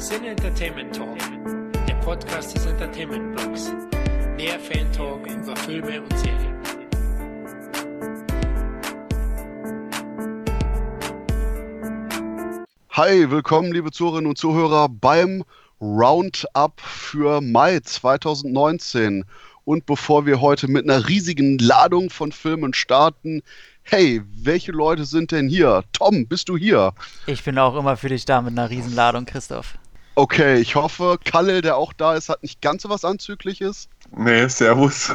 Sin Entertainment Talk, der Podcast des Entertainment Blogs. Mehr Fan Talk über Filme und Serien. Hi, willkommen liebe Zuhörerinnen und Zuhörer beim Roundup für Mai 2019. Und bevor wir heute mit einer riesigen Ladung von Filmen starten, hey, welche Leute sind denn hier? Tom, bist du hier? Ich bin auch immer für dich da mit einer Riesenladung, Christoph. Okay, ich hoffe, Kalle, der auch da ist, hat nicht ganz so was Anzügliches. Nee, Servus.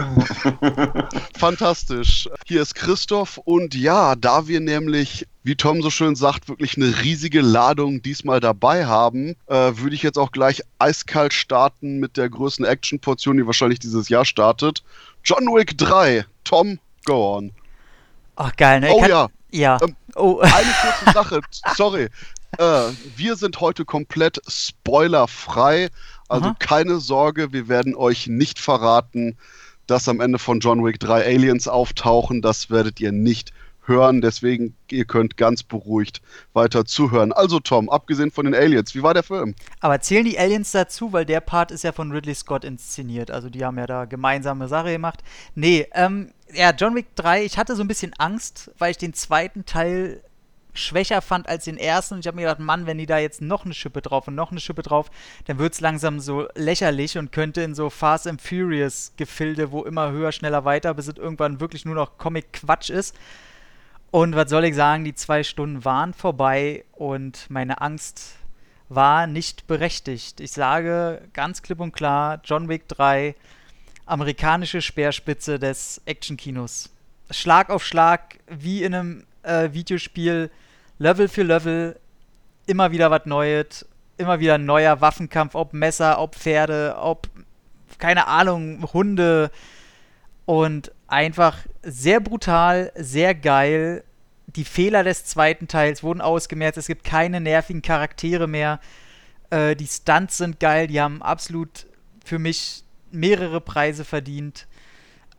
Fantastisch. Hier ist Christoph und ja, da wir nämlich, wie Tom so schön sagt, wirklich eine riesige Ladung diesmal dabei haben, äh, würde ich jetzt auch gleich eiskalt starten mit der größten Action-Portion, die wahrscheinlich dieses Jahr startet. John Wick 3. Tom, go on. Ach, geil, ne? Oh kann, ja. Ja. Ähm, oh. Eine kurze Sache, sorry. Äh, wir sind heute komplett spoilerfrei. Also Aha. keine Sorge, wir werden euch nicht verraten, dass am Ende von John Wick 3 Aliens auftauchen. Das werdet ihr nicht hören. Deswegen, ihr könnt ganz beruhigt weiter zuhören. Also Tom, abgesehen von den Aliens, wie war der Film? Aber zählen die Aliens dazu, weil der Part ist ja von Ridley Scott inszeniert. Also die haben ja da gemeinsame Sache gemacht. Nee, ähm, ja, John Wick 3, ich hatte so ein bisschen Angst, weil ich den zweiten Teil schwächer fand als den ersten. Ich habe mir gedacht, Mann, wenn die da jetzt noch eine Schippe drauf und noch eine Schippe drauf, dann wird es langsam so lächerlich und könnte in so Fast and Furious Gefilde, wo immer höher, schneller, weiter, bis es irgendwann wirklich nur noch Comic-Quatsch ist. Und was soll ich sagen, die zwei Stunden waren vorbei und meine Angst war nicht berechtigt. Ich sage ganz klipp und klar, John Wick 3, amerikanische Speerspitze des Actionkinos. Schlag auf Schlag, wie in einem äh, Videospiel, Level für Level, immer wieder was Neues, immer wieder ein neuer Waffenkampf, ob Messer, ob Pferde, ob, keine Ahnung, Hunde. Und einfach sehr brutal, sehr geil. Die Fehler des zweiten Teils wurden ausgemerzt. Es gibt keine nervigen Charaktere mehr. Äh, die Stunts sind geil. Die haben absolut für mich mehrere Preise verdient.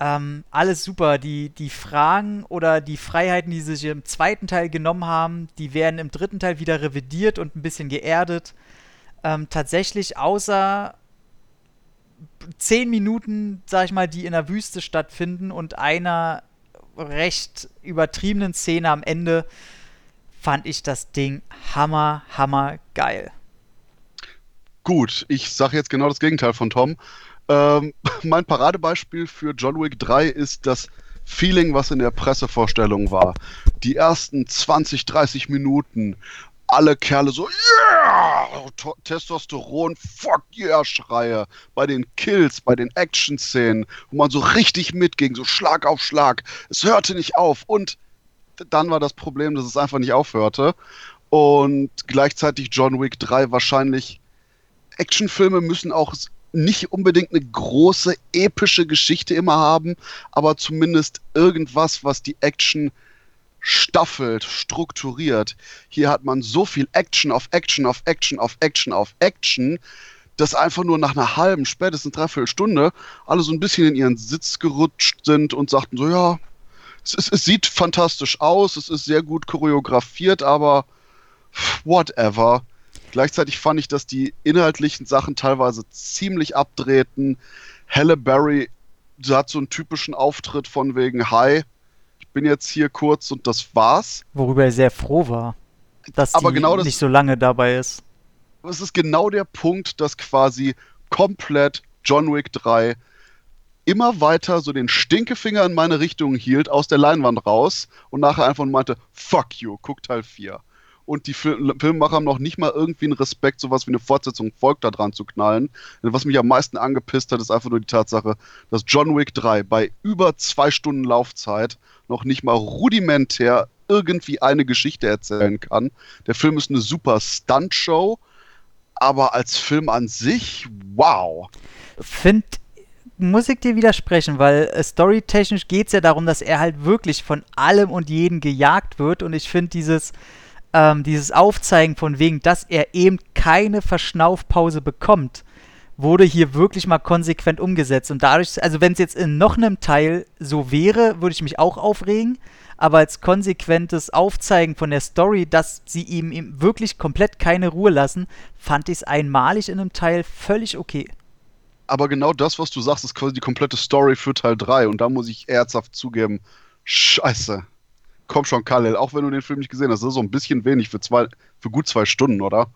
Ähm, alles super. Die, die Fragen oder die Freiheiten, die sie sich im zweiten Teil genommen haben, die werden im dritten Teil wieder revidiert und ein bisschen geerdet. Ähm, tatsächlich, außer zehn Minuten, sag ich mal, die in der Wüste stattfinden und einer recht übertriebenen Szene am Ende, fand ich das Ding hammer, hammer geil. Gut, ich sage jetzt genau das Gegenteil von Tom. Ähm, mein Paradebeispiel für John Wick 3 ist das Feeling, was in der Pressevorstellung war. Die ersten 20, 30 Minuten, alle Kerle so, yeah! To- Testosteron, fuck yeah, Schreie. Bei den Kills, bei den Action-Szenen, wo man so richtig mitging, so Schlag auf Schlag. Es hörte nicht auf. Und dann war das Problem, dass es einfach nicht aufhörte. Und gleichzeitig John Wick 3 wahrscheinlich Actionfilme müssen auch nicht unbedingt eine große epische Geschichte immer haben, aber zumindest irgendwas, was die Action staffelt, strukturiert. Hier hat man so viel Action auf Action auf Action auf Action auf Action, dass einfach nur nach einer halben, spätestens dreiviertel Stunde alle so ein bisschen in ihren Sitz gerutscht sind und sagten so, ja, es, ist, es sieht fantastisch aus, es ist sehr gut choreografiert, aber whatever. Gleichzeitig fand ich, dass die inhaltlichen Sachen teilweise ziemlich abdrehten. Halle Berry hat so einen typischen Auftritt von wegen Hi, ich bin jetzt hier kurz und das war's. Worüber er sehr froh war, dass Aber die genau das- nicht so lange dabei ist. Es ist genau der Punkt, dass quasi komplett John Wick 3 immer weiter so den Stinkefinger in meine Richtung hielt, aus der Leinwand raus und nachher einfach nur meinte, fuck you, guck Teil 4. Und die Fil Filmemacher haben noch nicht mal irgendwie einen Respekt, sowas wie eine Fortsetzung folgt da dran zu knallen. Denn was mich am meisten angepisst hat, ist einfach nur die Tatsache, dass John Wick 3 bei über zwei Stunden Laufzeit noch nicht mal rudimentär irgendwie eine Geschichte erzählen kann. Der Film ist eine super Stuntshow, aber als Film an sich, wow. Find, muss ich dir widersprechen, weil äh, storytechnisch geht es ja darum, dass er halt wirklich von allem und jeden gejagt wird und ich finde dieses, ähm, dieses Aufzeigen von wegen, dass er eben keine Verschnaufpause bekommt, wurde hier wirklich mal konsequent umgesetzt. Und dadurch, also wenn es jetzt in noch einem Teil so wäre, würde ich mich auch aufregen. Aber als konsequentes Aufzeigen von der Story, dass sie ihm, ihm wirklich komplett keine Ruhe lassen, fand ich es einmalig in einem Teil völlig okay. Aber genau das, was du sagst, ist quasi die komplette Story für Teil 3. Und da muss ich ernsthaft zugeben, scheiße. Komm schon, Khalil, auch wenn du den Film nicht gesehen hast, das ist so ein bisschen wenig für, zwei, für gut zwei Stunden, oder?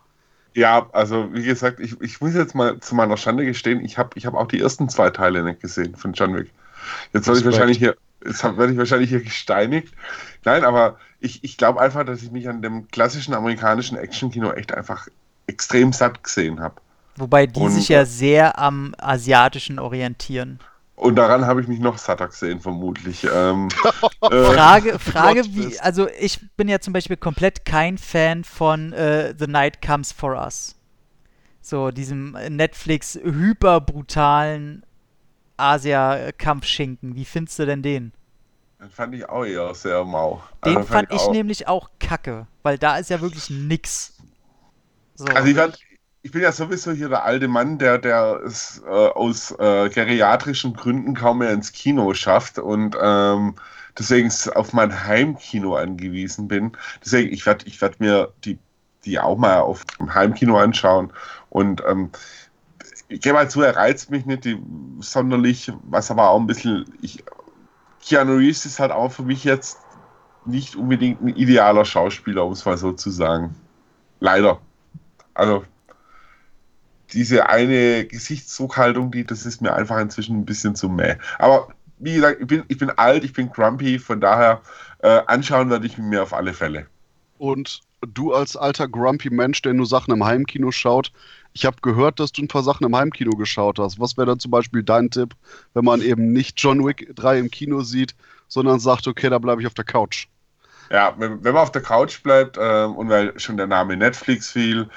Ja, also wie gesagt, ich, ich muss jetzt mal zu meiner Schande gestehen, ich habe ich hab auch die ersten zwei Teile nicht gesehen von John Wick. Jetzt soll ich wahrscheinlich hier, jetzt werde ich wahrscheinlich hier gesteinigt. Nein, aber ich, ich glaube einfach, dass ich mich an dem klassischen amerikanischen Actionkino echt einfach extrem satt gesehen habe. Wobei die Und, sich ja sehr am asiatischen orientieren. Und daran habe ich mich noch satter gesehen, vermutlich. Ähm, äh, Frage, Frage wie, also ich bin ja zum Beispiel komplett kein Fan von äh, The Night Comes for Us. So, diesem Netflix hyperbrutalen Asia-Kampfschinken. Wie findest du denn den? Den fand ich auch eher sehr mau. Den also fand, fand, ich, ich nämlich auch kacke, weil da ist ja wirklich nix. So. Also ich fand, ich bin ja sowieso hier der alte Mann, der, der es äh, aus äh, geriatrischen Gründen kaum mehr ins Kino schafft und ähm, deswegen auf mein Heimkino angewiesen bin. Deswegen, ich werde ich werd mir die, die auch mal auf dem Heimkino anschauen. Und ähm, ich gebe mal zu, er reizt mich nicht die, sonderlich, was aber auch ein bisschen. Ich, Keanu Reeves ist halt auch für mich jetzt nicht unbedingt ein idealer Schauspieler, um es mal so zu sagen. Leider. Also diese eine Gesichtszurückhaltung, die, das ist mir einfach inzwischen ein bisschen zu mäh. Aber wie gesagt, ich bin, ich bin alt, ich bin grumpy, von daher äh, anschauen werde ich mir auf alle Fälle. Und du als alter grumpy Mensch, der nur Sachen im Heimkino schaut, ich habe gehört, dass du ein paar Sachen im Heimkino geschaut hast. Was wäre dann zum Beispiel dein Tipp, wenn man eben nicht John Wick 3 im Kino sieht, sondern sagt, okay, da bleibe ich auf der Couch? Ja, wenn, wenn man auf der Couch bleibt äh, und weil schon der Name Netflix fiel,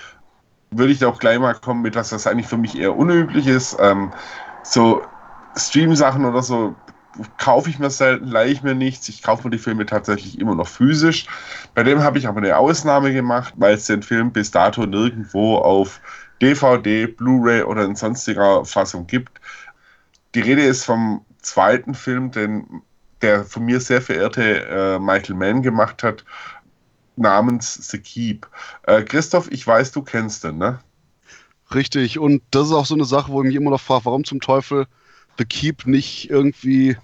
würde ich auch gleich mal kommen mit, dass das eigentlich für mich eher unüblich ist. Ähm, so Stream-Sachen oder so kaufe ich mir selten, leihe ich mir nichts. Ich kaufe mir die Filme tatsächlich immer noch physisch. Bei dem habe ich aber eine Ausnahme gemacht, weil es den Film bis dato nirgendwo auf DVD, Blu-ray oder in sonstiger Fassung gibt. Die Rede ist vom zweiten Film, den der von mir sehr verehrte äh, Michael Mann gemacht hat, namens The Keep. Äh, Christoph, ich weiß, du kennst den, ne? Richtig, und das ist auch so eine Sache, wo ich mich immer noch frage, warum zum Teufel The Keep nicht irgendwie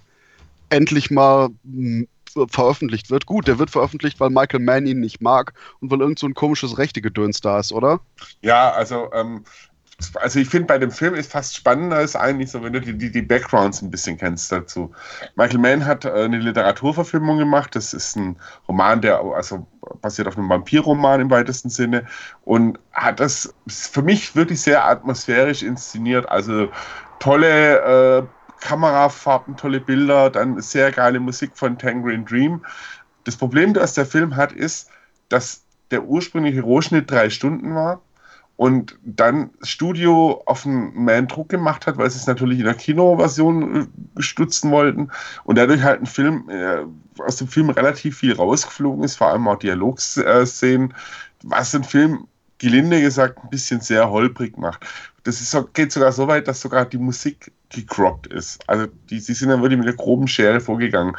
endlich mal hm, veröffentlicht wird. Gut, der wird veröffentlicht, weil Michael Mann ihn nicht mag und weil irgend so ein komisches Rechte-Gedöns da ist, oder? Ja, also ähm, also ich finde bei dem Film ist fast spannender ist eigentlich so, wenn du die, die, die Backgrounds ein bisschen kennst dazu. Michael Mann hat äh, eine Literaturverfilmung gemacht. Das ist ein Roman, der also basiert auf einem Vampirroman im weitesten Sinne und hat das für mich wirklich sehr atmosphärisch inszeniert. Also tolle äh, Kamerafarben, tolle Bilder, dann sehr geile Musik von Tangerine Dream. Das Problem, das der Film hat, ist, dass der ursprüngliche Rohschnitt drei Stunden war und dann Studio auf einen Man Druck gemacht hat, weil sie es natürlich in der Kinoversion äh, stutzen wollten und dadurch halt ein Film äh, aus dem Film relativ viel rausgeflogen ist, vor allem auch Dialogszenen, was den Film gelinde gesagt ein bisschen sehr holprig macht. Das ist, geht sogar so weit, dass sogar die Musik gecroppt ist. Also die, sie sind dann wirklich mit der groben Schere vorgegangen.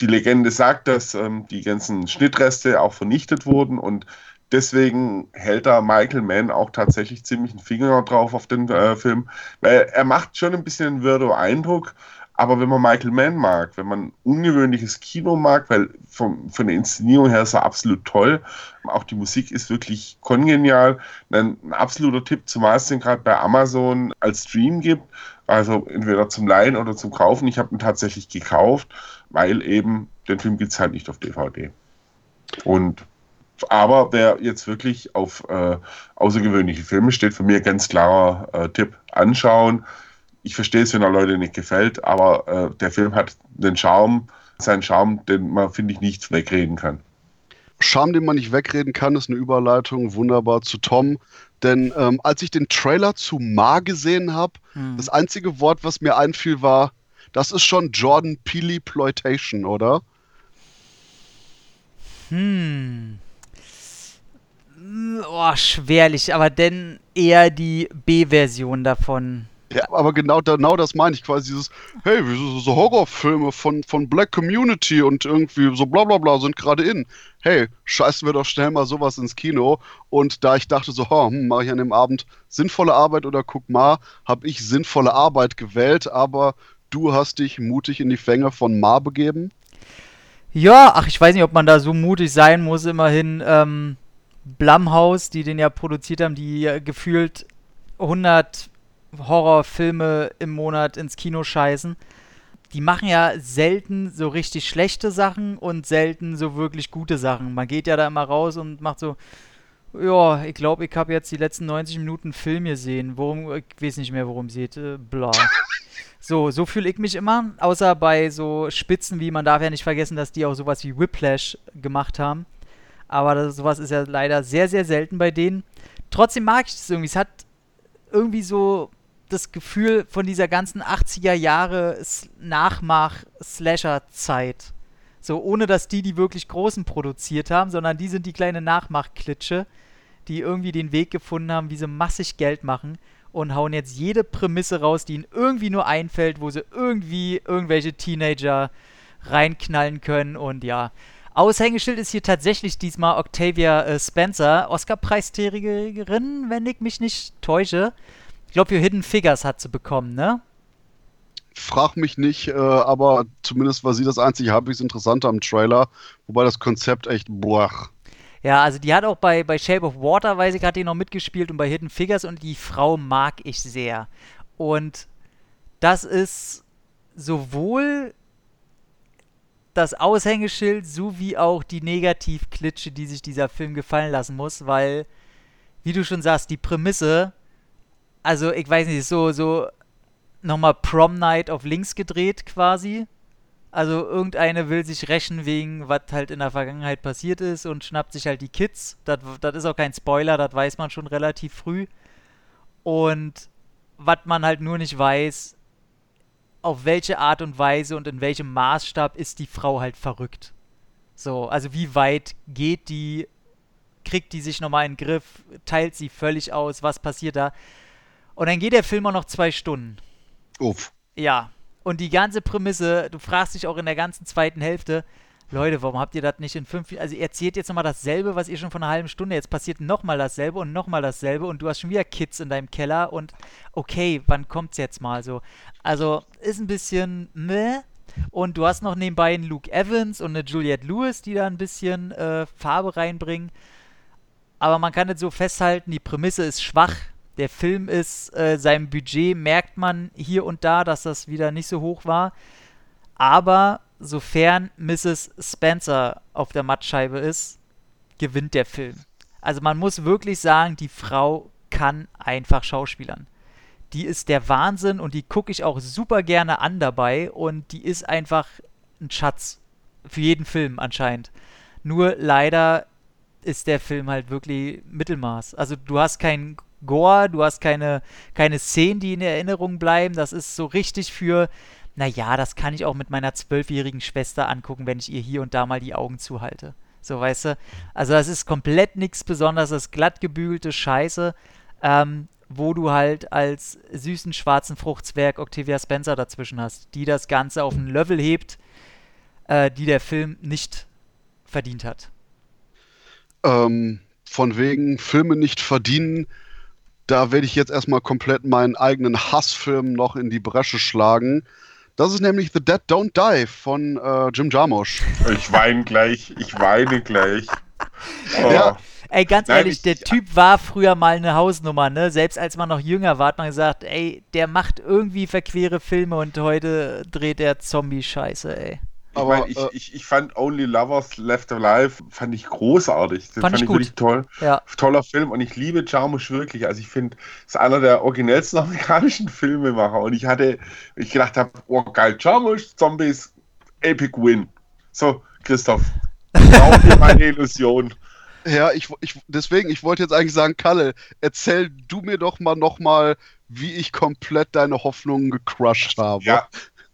Die Legende sagt, dass ähm, die ganzen Schnittreste auch vernichtet wurden und Deswegen hält da Michael Mann auch tatsächlich ziemlich einen Finger drauf auf den äh, Film, weil er macht schon ein bisschen einen Wirdo-Eindruck, aber wenn man Michael Mann mag, wenn man ungewöhnliches Kino mag, weil vom, von der Inszenierung her ist er absolut toll, auch die Musik ist wirklich kongenial, dann ein absoluter Tipp, zumal es den gerade bei Amazon als Stream gibt, also entweder zum Leihen oder zum Kaufen. Ich habe ihn tatsächlich gekauft, weil eben den Film gibt es halt nicht auf DVD. Und aber wer jetzt wirklich auf äh, außergewöhnliche Filme steht, für mich ganz klarer äh, Tipp, anschauen. Ich verstehe es, wenn er Leute nicht gefällt, aber äh, der Film hat den Charme, seinen Charme, den man, finde ich, nicht wegreden kann. Charme, den man nicht wegreden kann, ist eine Überleitung wunderbar zu Tom. Denn ähm, als ich den Trailer zu Ma gesehen habe, hm. das einzige Wort, was mir einfiel, war, das ist schon Jordan Peele Ploitation, oder? Hm. Oh, oh, schwerlich, aber denn eher die B-Version davon. Ja, aber genau, genau das meine ich quasi, dieses, hey, so, Horrorfilme von, von Black Community und irgendwie so bla bla bla sind gerade in. Hey, scheißen wir doch schnell mal sowas ins Kino. Und da ich dachte so, hm, mache ich an dem Abend sinnvolle Arbeit oder guck mal, habe ich sinnvolle Arbeit gewählt, aber du hast dich mutig in die Fänge von Ma begeben. Ja, ach, ich weiß nicht, ob man da so mutig sein muss, immerhin. Ähm, Blumhouse, die den ja produziert haben, die gefühlt 100 Horrorfilme im Monat ins Kino scheißen. Die machen ja selten so richtig schlechte Sachen und selten so wirklich gute Sachen. Man geht ja da immer raus und macht so, ja, ich glaube, ich habe jetzt die letzten 90 Minuten Film gesehen. Worum, ich weiß nicht mehr, worum es geht. Äh, bla. So, so fühle ich mich immer. Außer bei so Spitzen wie, man darf ja nicht vergessen, dass die auch sowas wie Whiplash gemacht haben. Aber das, sowas ist ja leider sehr, sehr selten bei denen. Trotzdem mag ich das irgendwie. Es hat irgendwie so das Gefühl von dieser ganzen 80er Jahre Nachmach-Slasher-Zeit. So, ohne dass die die wirklich Großen produziert haben, sondern die sind die kleine Nachmach-Klitsche, die irgendwie den Weg gefunden haben, wie sie massig Geld machen und hauen jetzt jede Prämisse raus, die ihnen irgendwie nur einfällt, wo sie irgendwie irgendwelche Teenager reinknallen können und ja. Aushängeschild ist hier tatsächlich diesmal Octavia äh, Spencer, Oscar-Preisträgerin, wenn ich mich nicht täusche. Ich glaube, für Hidden Figures hat sie bekommen, ne? Frag mich nicht, äh, aber zumindest war sie das einzige halbwegs Interessante am Trailer, wobei das Konzept echt boah. Ja, also die hat auch bei, bei Shape of Water, weiß ich, hat die noch mitgespielt und bei Hidden Figures und die Frau mag ich sehr. Und das ist sowohl das Aushängeschild sowie auch die Negativklitsche, die sich dieser Film gefallen lassen muss, weil, wie du schon sagst, die Prämisse also ich weiß nicht, so, so nochmal Prom Night auf links gedreht quasi. Also irgendeine will sich rächen wegen, was halt in der Vergangenheit passiert ist und schnappt sich halt die Kids. Das, ist auch kein Spoiler, das weiß man schon relativ früh. Und was man halt nur nicht weiß, auf welche Art und Weise und in welchem Maßstab ist die Frau halt verrückt. So, also wie weit geht die, kriegt die sich nochmal in den Griff, teilt sie völlig aus, was passiert da? Und dann geht der Film auch noch zwei Stunden. Uff. Ja. Und die ganze Prämisse, du fragst dich auch in der ganzen zweiten Hälfte, Leute, warum habt ihr das nicht in fünf Also ihr erzählt jetzt nochmal dasselbe, was ihr schon von einer halben Stunde, jetzt passiert nochmal dasselbe und nochmal dasselbe und du hast schon wieder Kids in deinem Keller und okay, wann kommt's jetzt mal so? Also ist ein bisschen meh. Und du hast noch nebenbei einen Luke Evans und eine Juliette Lewis, die da ein bisschen äh, Farbe reinbringen. Aber man kann jetzt so festhalten, die Prämisse ist schwach. Der Film ist, äh, seinem Budget merkt man hier und da, dass das wieder nicht so hoch war. Aber sofern Mrs. Spencer auf der Mattscheibe ist, gewinnt der Film. Also man muss wirklich sagen, die Frau kann einfach Schauspielern. Die ist der Wahnsinn und die gucke ich auch super gerne an dabei und die ist einfach ein Schatz für jeden Film anscheinend. Nur leider ist der Film halt wirklich Mittelmaß. Also du hast keinen Gore, du hast keine, keine Szenen, die in Erinnerung bleiben. Das ist so richtig für, naja, das kann ich auch mit meiner zwölfjährigen Schwester angucken, wenn ich ihr hier und da mal die Augen zuhalte. So, weißt du? Also, das ist komplett nichts Besonderes, das glatt gebügelte Scheiße, ähm, wo du halt als süßen schwarzen Fruchtzwerg Octavia Spencer dazwischen hast, die das Ganze auf ein Level hebt, äh, die der Film nicht verdient hat. Ähm, von wegen Filme nicht verdienen, da werde ich jetzt erstmal komplett meinen eigenen Hassfilm noch in die Bresche schlagen. Das ist nämlich The Dead Don't Die von äh, Jim Jarmusch. Ich weine gleich, ich weine gleich. Oh. Ja. Ey, ganz Nein, ehrlich, der Typ war früher mal eine Hausnummer, ne? Selbst als man noch jünger war, hat man gesagt, ey, der macht irgendwie verquere Filme und heute dreht er Zombie-Scheiße, ey. Aber ich, mein, ich, äh, ich, ich, fand Only Lovers Left Alive fand ich großartig. Den fand, fand ich, wirklich toll. Ja. Toller Film und ich liebe Jarmusch wirklich. Also ich finde, es ist einer der originellsten amerikanischen Filmemacher und ich hatte, ich gedacht habe, oh geil, Jarmusch, Zombies, Epic Win. So, Christoph, braucht ihr meine Illusion. Ja, ich, ich, deswegen, ich wollte jetzt eigentlich sagen, Kalle, erzähl du mir doch mal nochmal, wie ich komplett deine Hoffnungen gecrushed habe. Ja,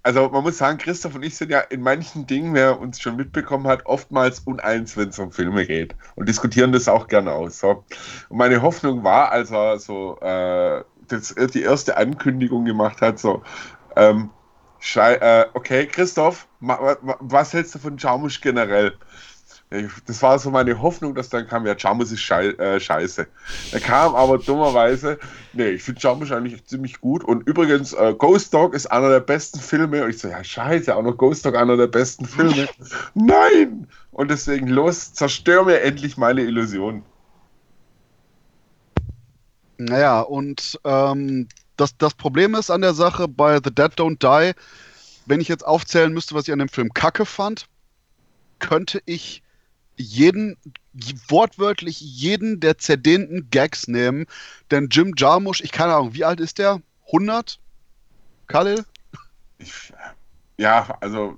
also man muss sagen, Christoph und ich sind ja in manchen Dingen, wer uns schon mitbekommen hat, oftmals uneins, wenn es um Filme geht und diskutieren das auch gerne aus. So. Und meine Hoffnung war, als er so äh, das, die erste Ankündigung gemacht hat, so, ähm, äh, okay, Christoph, was hältst du von Jarmusch generell? Das war so meine Hoffnung, dass dann kam, ja, Jarmusch ist äh, scheiße. Er kam aber dummerweise, nee, ich finde Jarmusch eigentlich ziemlich gut. Und übrigens, äh, Ghost Dog ist einer der besten Filme. Und ich so, ja, scheiße, auch noch Ghost Dog einer der besten Filme. Nein! Und deswegen, los, zerstör mir endlich meine Illusion. Naja, und ähm, das, das Problem ist an der Sache bei The Dead Don't Die, wenn ich jetzt aufzählen müsste, was ich an dem Film kacke fand, könnte ich jeden, wortwörtlich jeden der zerdehnten Gags nehmen. Denn Jim Jarmusch, ich keine Ahnung, wie alt ist der? 100? Khalil? ja, also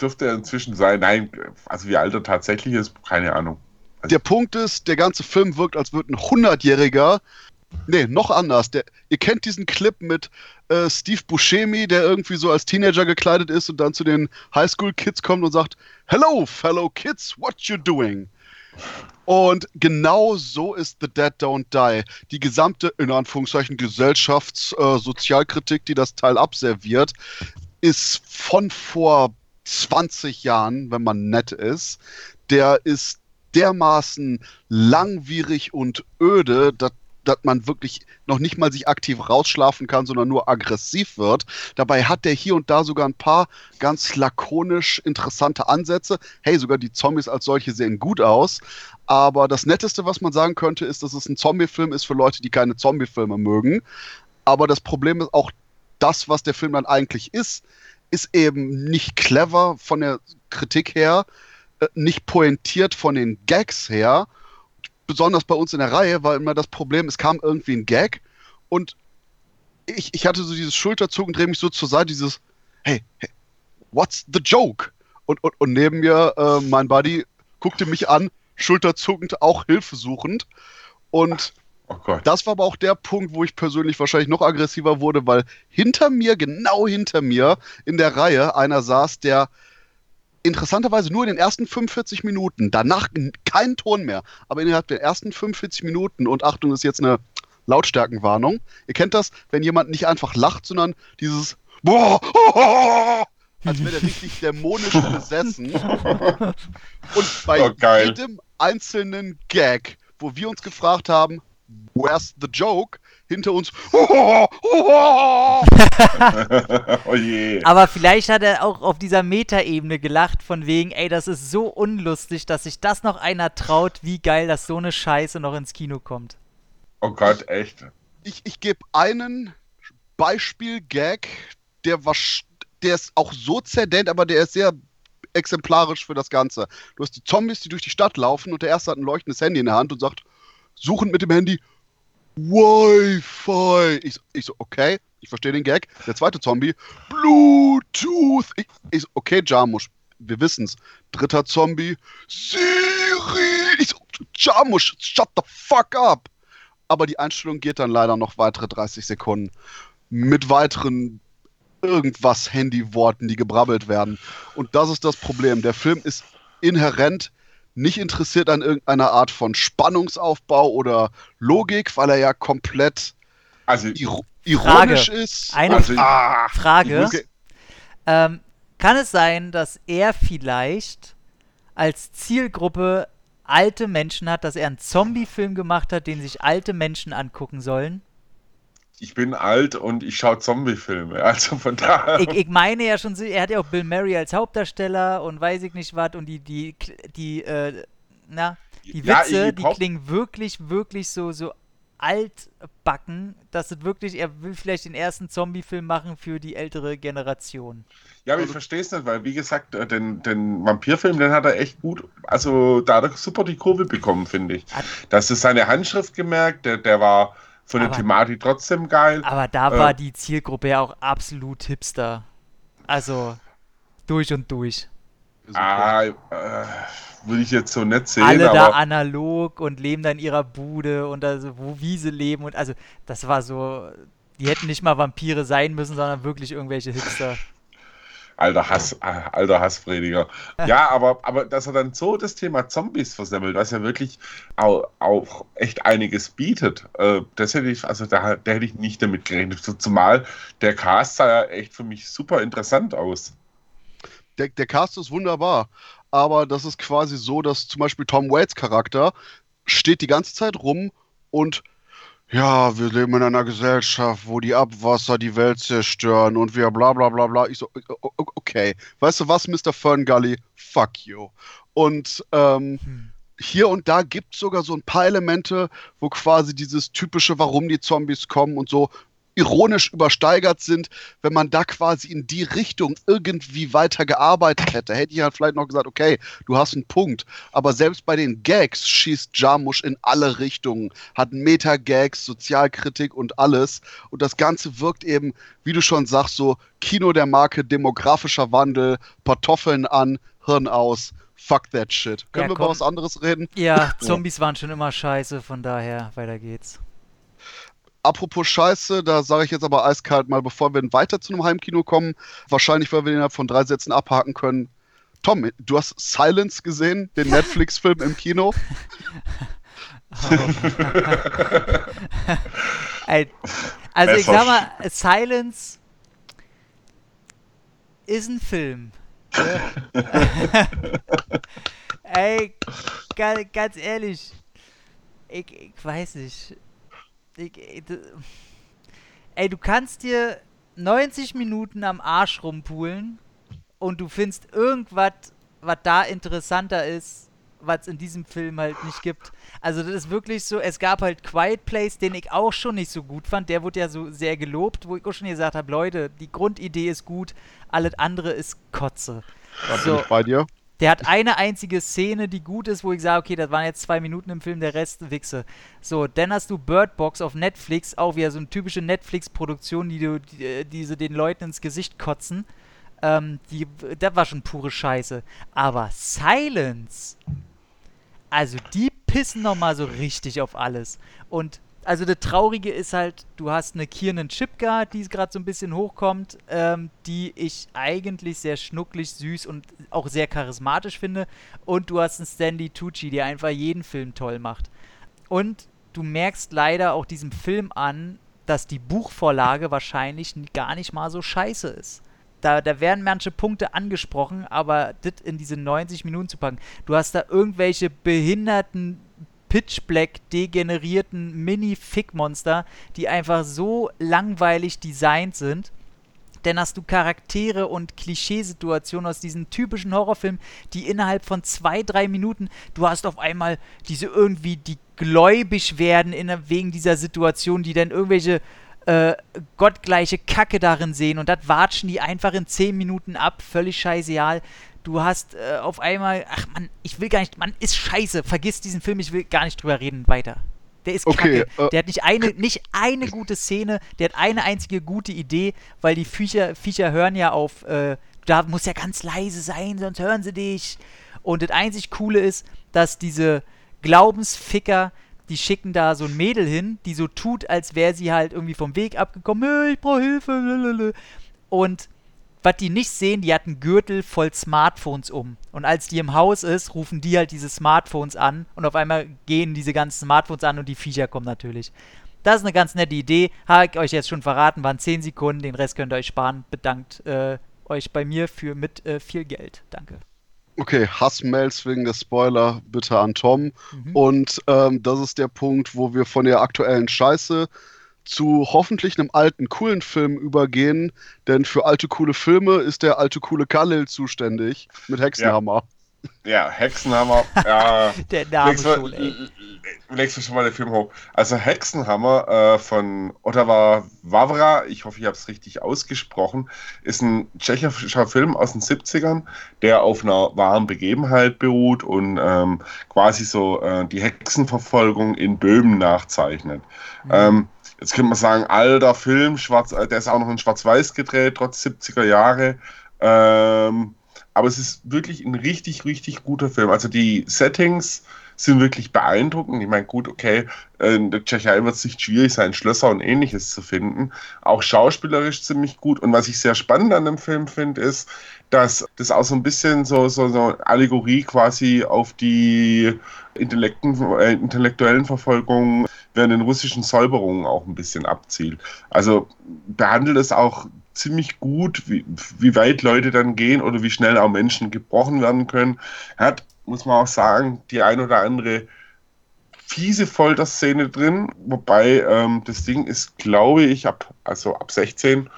dürfte er inzwischen sein. Nein, also wie alt er tatsächlich ist, keine Ahnung. Also der Punkt ist, der ganze Film wirkt, als würde ein 100-Jähriger Nee, noch anders. Der, ihr kennt diesen Clip mit äh, Steve Buscemi, der irgendwie so als Teenager gekleidet ist und dann zu den Highschool-Kids kommt und sagt: Hello, fellow kids, what you doing? Und genau so ist The Dead Don't Die. Die gesamte, in Anführungszeichen, Gesellschaftssozialkritik, äh, die das Teil abserviert, ist von vor 20 Jahren, wenn man nett ist. Der ist dermaßen langwierig und öde, dass dass man wirklich noch nicht mal sich aktiv rausschlafen kann, sondern nur aggressiv wird. Dabei hat der hier und da sogar ein paar ganz lakonisch interessante Ansätze. Hey, sogar die Zombies als solche sehen gut aus. Aber das Netteste, was man sagen könnte, ist, dass es ein Zombie-Film ist für Leute, die keine Zombie-Filme mögen. Aber das Problem ist auch das, was der Film dann eigentlich ist, ist eben nicht clever von der Kritik her, äh, nicht pointiert von den Gags her besonders bei uns in der Reihe war immer das Problem, es kam irgendwie ein Gag und ich, ich hatte so dieses Schulterzucken, drehe mich so zur Seite, dieses Hey, hey what's the joke? Und, und, und neben mir äh, mein Buddy guckte mich an, schulterzuckend, auch hilfesuchend. Und oh das war aber auch der Punkt, wo ich persönlich wahrscheinlich noch aggressiver wurde, weil hinter mir, genau hinter mir in der Reihe, einer saß, der interessanterweise nur in den ersten 45 Minuten, danach kein Ton mehr, aber innerhalb der ersten 45 Minuten, und Achtung, das ist jetzt eine Lautstärkenwarnung, ihr kennt das, wenn jemand nicht einfach lacht, sondern dieses Boah, als wäre der richtig dämonisch besessen. Und bei oh, jedem einzelnen Gag, wo wir uns gefragt haben, where's the joke, hinter uns. oh je. Aber vielleicht hat er auch auf dieser Metaebene gelacht, von wegen, ey, das ist so unlustig, dass sich das noch einer traut, wie geil, dass so eine Scheiße noch ins Kino kommt. Oh Gott, echt. Ich, ich gebe einen Beispiel-Gag, der, der ist auch so zerdent, aber der ist sehr exemplarisch für das Ganze. Du hast die Zombies, die durch die Stadt laufen und der erste hat ein leuchtendes Handy in der Hand und sagt, suchend mit dem Handy, Wi-Fi. Ich, ich so, okay, ich verstehe den Gag. Der zweite Zombie, Bluetooth. Ich, ich so, okay, Jarmusch, wir wissen's. Dritter Zombie, Siri. Ich so, Jarmusch, shut the fuck up. Aber die Einstellung geht dann leider noch weitere 30 Sekunden. Mit weiteren irgendwas Handyworten, die gebrabbelt werden. Und das ist das Problem. Der Film ist inhärent nicht interessiert an irgendeiner Art von Spannungsaufbau oder Logik, weil er ja komplett also, ir ironisch Frage. ist. Eine also, ah, Frage. Okay. Ähm, kann es sein, dass er vielleicht als Zielgruppe alte Menschen hat, dass er einen Zombie-Film gemacht hat, den sich alte Menschen angucken sollen? Ich bin alt und ich schaue Zombie-Filme. Also von daher. Ich, ich, meine ja schon, er hat ja auch Bill Murray als Hauptdarsteller und weiß ich nicht was und die, die, die, äh, na, die Witze, ja, die klingen wirklich, wirklich so, so altbacken, dass es wirklich, er will vielleicht den ersten Zombie-Film machen für die ältere Generation. Ja, aber ich verstehe es nicht, weil wie gesagt, äh, den, den Vampirfilm, den hat er echt gut, also da hat er super die Kurve bekommen, finde ich. Das ist seine Handschrift gemerkt, der, der war von der Thematik trotzdem geil. Aber da äh, war die Zielgruppe ja auch absolut Hipster. Also durch und durch. Ah, äh, würde ich jetzt so nett sehen. Alle da analog und leben da in ihrer Bude und also wo wie sie leben und also das war so, die hätten nicht mal Vampire sein müssen, sondern wirklich irgendwelche Hipster. Alter Hass, äh, alter Hassprediger. Ja, aber, aber dass er dann so das Thema Zombies versemmelt, was ja wirklich auch, auch echt einiges bietet, äh, das hätte ich, also da, da hätte ich nicht damit gerechnet. Zumal der Cast sah ja echt für mich super interessant aus. Der, der Cast ist wunderbar, aber das ist quasi so, dass zum Beispiel Tom Waits Charakter steht die ganze Zeit rum und ja, wir leben in einer Gesellschaft, wo die Abwasser die Welt zerstören und wir bla bla bla bla. Ich so, okay, weißt du was, Mr. Ferngully? Fuck you. Und ähm, hm. hier und da gibt es sogar so ein paar Elemente, wo quasi dieses typische, warum die Zombies kommen und so ironisch übersteigert sind, wenn man da quasi in die Richtung irgendwie weiter gearbeitet hätte, hätte ich halt vielleicht noch gesagt, okay, du hast einen Punkt. Aber selbst bei den Gags schießt Jarmusch in alle Richtungen, hat Meta-Gags, Sozialkritik und alles. Und das Ganze wirkt eben, wie du schon sagst, so Kino der Marke, demografischer Wandel, Kartoffeln an, Hirn aus. Fuck that shit. Können ja, wir über was anderes reden? Ja, Zombies waren schon immer scheiße, von daher, weiter geht's. Apropos Scheiße, da sage ich jetzt aber eiskalt mal, bevor wir weiter zu einem Heimkino kommen, wahrscheinlich, weil wir den innerhalb von drei Sätzen abhaken können. Tom, du hast Silence gesehen, den Netflix-Film im Kino? also ich sag mal, Silence ist ein Film. Ey, ganz ehrlich, ich, ich weiß nicht. Ey, du kannst dir 90 Minuten am Arsch rumpulen und du findest irgendwas, was da interessanter ist, was es in diesem Film halt nicht gibt. Also das ist wirklich so, es gab halt Quiet Place, den ich auch schon nicht so gut fand. Der wurde ja so sehr gelobt, wo ich auch schon gesagt habe, Leute, die Grundidee ist gut, alles andere ist Kotze. Da so. bin ich bei dir. Der hat eine einzige Szene, die gut ist, wo ich sage, okay, das waren jetzt zwei Minuten im Film, der Rest Wichse. So, dann hast du Bird Box auf Netflix, auch wieder so eine typische Netflix-Produktion, die, die, äh, die so den Leuten ins Gesicht kotzen. Ähm, die, das war schon pure Scheiße. Aber Silence, also die pissen nochmal so richtig auf alles. Und also das Traurige ist halt, du hast eine Kiernan Chipka, die gerade so ein bisschen hochkommt, ähm, die ich eigentlich sehr schnucklig, süß und auch sehr charismatisch finde. Und du hast einen Stanley Tucci, der einfach jeden Film toll macht. Und du merkst leider auch diesem Film an, dass die Buchvorlage wahrscheinlich gar nicht mal so scheiße ist. Da, da werden manche Punkte angesprochen, aber das in diese 90 Minuten zu packen. Du hast da irgendwelche behinderten Pitch-Black degenerierten Mini-Fick-Monster, die einfach so langweilig designt sind. Denn hast du Charaktere und Klischeesituationen aus diesen typischen Horrorfilmen, die innerhalb von zwei, drei Minuten, du hast auf einmal diese irgendwie, die gläubig werden in, wegen dieser Situation, die dann irgendwelche äh, gottgleiche Kacke darin sehen und das watschen die einfach in zehn Minuten ab, völlig scheißeal. Du hast äh, auf einmal, ach man, ich will gar nicht, man ist scheiße, vergiss diesen Film, ich will gar nicht drüber reden, weiter. Der ist okay, kacke. Äh, der hat nicht eine, nicht eine gute Szene, der hat eine einzige gute Idee, weil die Viecher, Viecher hören ja auf, äh, da muss ja ganz leise sein, sonst hören sie dich. Und das einzig Coole ist, dass diese Glaubensficker, die schicken da so ein Mädel hin, die so tut, als wäre sie halt irgendwie vom Weg abgekommen, ich brauche Hilfe, und was die nicht sehen, die hat einen Gürtel voll Smartphones um. Und als die im Haus ist, rufen die halt diese Smartphones an und auf einmal gehen diese ganzen Smartphones an und die Viecher kommen natürlich. Das ist eine ganz nette Idee. Habe ich euch jetzt schon verraten, waren 10 Sekunden, den Rest könnt ihr euch sparen. Bedankt äh, euch bei mir für mit äh, viel Geld. Danke. Okay, Hassmails wegen der Spoiler bitte an Tom. Mhm. Und ähm, das ist der Punkt, wo wir von der aktuellen Scheiße zu hoffentlich einem alten, coolen Film übergehen, denn für alte, coole Filme ist der alte, coole Khalil zuständig mit Hexenhammer. Ja, ja Hexenhammer, ja. der Name schon, ey. Legst du schon mal den Film hoch. Also Hexenhammer äh, von Ottawa Wawra, ich hoffe, ich habe es richtig ausgesprochen, ist ein tschechischer Film aus den 70ern, der auf einer wahren Begebenheit beruht und ähm, quasi so äh, die Hexenverfolgung in Böhmen nachzeichnet. Mhm. Ähm, jetzt könnte man sagen, alter Film, schwarz, äh, der ist auch noch in Schwarz-Weiß gedreht, trotz 70er Jahre. Ähm, aber es ist wirklich ein richtig, richtig guter Film. Also die Settings sind wirklich beeindruckend. Ich meine, gut, okay, in der Tschechei wird es nicht schwierig sein, Schlösser und ähnliches zu finden. Auch schauspielerisch ziemlich gut. Und was ich sehr spannend an dem Film finde, ist, dass das auch so ein bisschen so, so, so Allegorie quasi auf die äh, intellektuellen Verfolgung während den russischen Säuberungen auch ein bisschen abzielt. Also behandelt es auch ziemlich gut, wie, wie weit Leute dann gehen oder wie schnell auch Menschen gebrochen werden können. Hat, muss man auch sagen, die ein oder andere fiese Folterszene drin, wobei ähm, das Ding ist, glaube ich, ab, also ab 16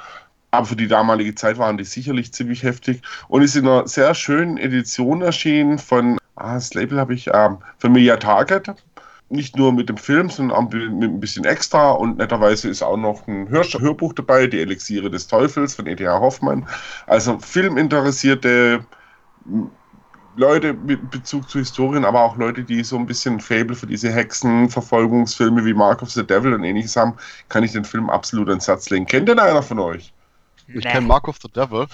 aber für die damalige Zeit waren die sicherlich ziemlich heftig und ist in einer sehr schönen Edition erschienen von, ah, das Label habe ich, ähm, Media Target. Nicht nur mit dem Film, sondern auch mit ein bisschen extra und netterweise ist auch noch ein Hör Hörbuch dabei, Die Elixiere des Teufels von E.T.H. Hoffmann. Also filminteressierte Leute mit Bezug zu Historien, aber auch Leute, die so ein bisschen Fable für diese Hexenverfolgungsfilme wie Mark of the Devil und ähnliches haben, kann ich den Film absolut ans Herz legen. Kennt denn einer von euch? Ich nee. kenne Mark of the Devil.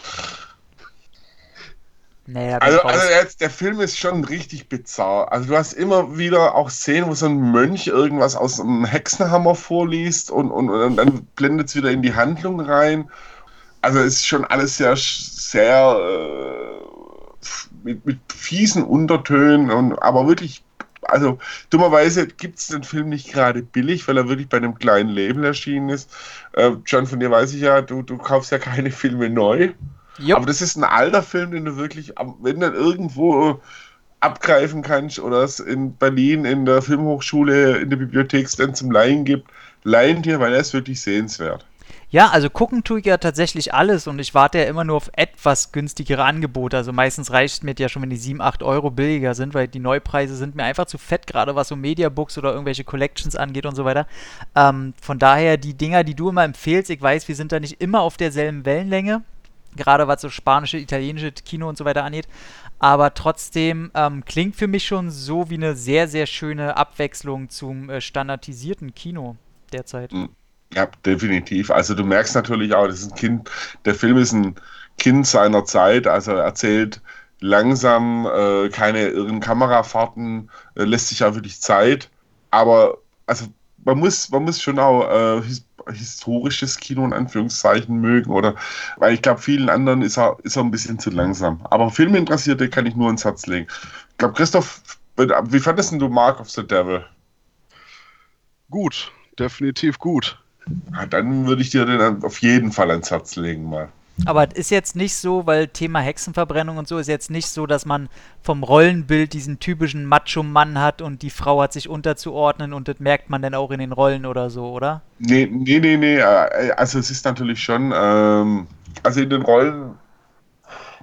Nee, also, also jetzt, der Film ist schon richtig bizarr. Also du hast immer wieder auch Szenen, wo so ein Mönch irgendwas aus einem Hexenhammer vorliest und, und, und dann blendet es wieder in die Handlung rein. Also es ist schon alles sehr, sehr äh, mit, mit fiesen Untertönen und aber wirklich also dummerweise gibt es den Film nicht gerade billig, weil er wirklich bei einem kleinen Label erschienen ist. Äh, John, von dir weiß ich ja, du, du kaufst ja keine Filme neu. Yep. Aber das ist ein alter Film, den du wirklich, wenn dann irgendwo abgreifen kannst oder es in Berlin in der Filmhochschule in der Bibliothek dann zum Leihen gibt, leihen dir, weil er ist wirklich sehenswert. Ja, also gucken tue ich ja tatsächlich alles und ich warte ja immer nur auf etwas günstigere Angebote. Also meistens reicht mir ja schon, wenn die 7, 8 Euro billiger sind, weil die Neupreise sind mir einfach zu fett, gerade was so Mediabooks oder irgendwelche Collections angeht und so weiter. Ähm, von daher die Dinger, die du immer empfehlst, ich weiß, wir sind da nicht immer auf derselben Wellenlänge, gerade was so spanische, italienische Kino und so weiter angeht. Aber trotzdem ähm, klingt für mich schon so wie eine sehr, sehr schöne Abwechslung zum äh, standardisierten Kino derzeit. Mhm. Ja, definitiv. Also du merkst natürlich auch, das ist ein Kind, der Film ist ein Kind seiner Zeit, also er erzählt langsam, äh, keine irren Kamerafahrten, äh, lässt sich auch wirklich Zeit. Aber also man muss, man muss schon auch äh, historisches Kino in Anführungszeichen mögen, oder weil ich glaube, vielen anderen ist er, ist er ein bisschen zu langsam. Aber Filminteressierte kann ich nur ins Herz legen. Ich glaube, Christoph, wie fandest du Mark of the Devil? Gut, definitiv gut. Ja, dann würde ich dir den auf jeden Fall ans Herz legen mal. Aber es ist jetzt nicht so, weil Thema Hexenverbrennung und so ist jetzt nicht so, dass man vom Rollenbild diesen typischen Macho-Mann hat und die Frau hat sich unterzuordnen und das merkt man dann auch in den Rollen oder so, oder? Nee, nee, nee, nee. Äh, also es ist natürlich schon, ähm, also in den Rollen.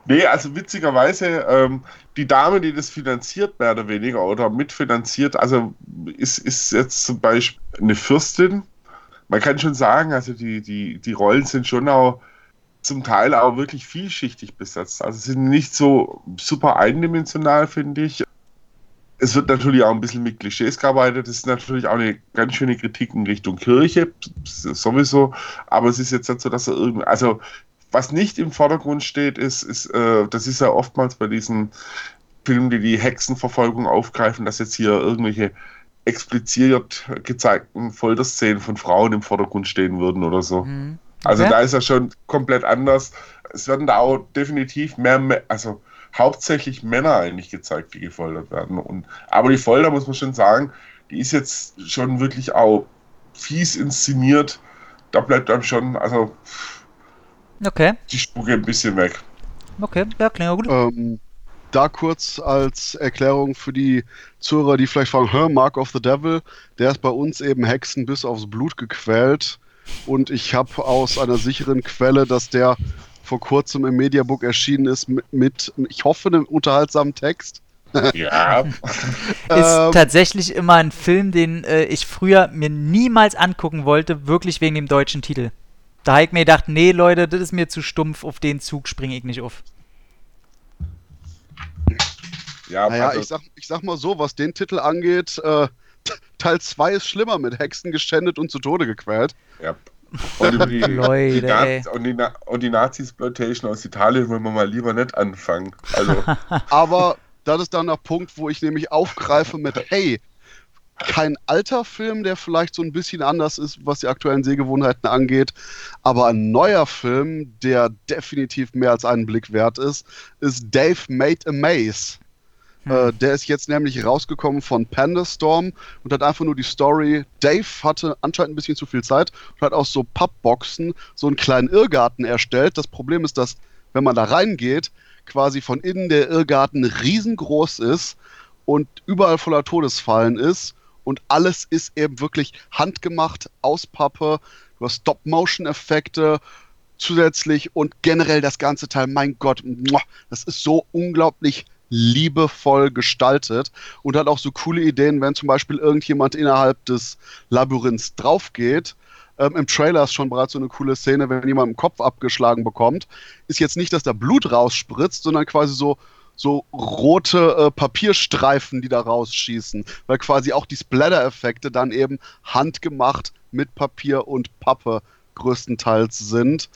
Nee, also witzigerweise, ähm, die Dame, die das finanziert, mehr oder weniger, oder mitfinanziert, also ist, ist jetzt zum Beispiel eine Fürstin, man kann schon sagen, also die, die, die Rollen sind schon auch zum Teil auch wirklich vielschichtig besetzt. Also sind nicht so super eindimensional, finde ich. Es wird natürlich auch ein bisschen mit Klischees gearbeitet. Das ist natürlich auch eine ganz schöne Kritik in Richtung Kirche, sowieso. Aber es ist jetzt nicht so, dass er irgendwie, also was nicht im Vordergrund steht, ist, ist äh, das ist ja oftmals bei diesen Filmen, die die Hexenverfolgung aufgreifen, dass jetzt hier irgendwelche expliziert gezeigten Folterszenen von Frauen im Vordergrund stehen würden oder so. Mhm. Also da ist er schon komplett anders. Es werden da auch definitiv mehr, also hauptsächlich Männer eigentlich gezeigt, die gefoltert werden. Und, aber die Folter, muss man schon sagen, die ist jetzt schon wirklich auch fies inszeniert. Da bleibt einem schon, also okay. die Spucke ein bisschen weg. Okay, ja, klingt gut. Ähm, da kurz als Erklärung für die Zuhörer, die vielleicht fragen, Hör, Mark of the Devil, der ist bei uns eben Hexen bis aufs Blut gequält. Und ich habe aus einer sicheren Quelle, dass der vor kurzem im Mediabook erschienen ist mit, mit ich hoffe, einem unterhaltsamen Text. Ja. ist ähm, tatsächlich immer ein Film, den äh, ich früher mir niemals angucken wollte, wirklich wegen dem deutschen Titel. Da habe ich mir gedacht, nee, Leute, das ist mir zu stumpf, auf den Zug springe ich nicht auf. Ja, naja, also, ich, sag, ich sag mal so, was den Titel angeht, äh, Teil 2 ist schlimmer, mit Hexen geschändet und zu Tode gequält. Ja. Und die, Leute, die, Nazis, und, die, und die Nazis-Plantation aus Italien wollen wir mal lieber nicht anfangen. Also. Aber das ist dann der Punkt, wo ich nämlich aufgreife mit, hey, kein alter Film, der vielleicht so ein bisschen anders ist, was die aktuellen Sehgewohnheiten angeht, aber ein neuer Film, der definitiv mehr als einen Blick wert ist, ist Dave Made a Maze. Äh, der ist jetzt nämlich rausgekommen von Pandastorm und hat einfach nur die Story. Dave hatte anscheinend ein bisschen zu viel Zeit und hat aus so Pappboxen so einen kleinen Irrgarten erstellt. Das Problem ist, dass, wenn man da reingeht, quasi von innen der Irrgarten riesengroß ist und überall voller Todesfallen ist und alles ist eben wirklich handgemacht aus Pappe. Du hast Stop-Motion-Effekte zusätzlich und generell das ganze Teil, mein Gott, das ist so unglaublich liebevoll gestaltet und hat auch so coole Ideen, wenn zum Beispiel irgendjemand innerhalb des Labyrinths draufgeht. Ähm, Im Trailer ist schon bereits so eine coole Szene, wenn jemand den Kopf abgeschlagen bekommt. Ist jetzt nicht, dass da Blut rausspritzt, sondern quasi so, so rote äh, Papierstreifen, die da rausschießen, weil quasi auch die Splatter-Effekte dann eben handgemacht mit Papier und Pappe größtenteils sind.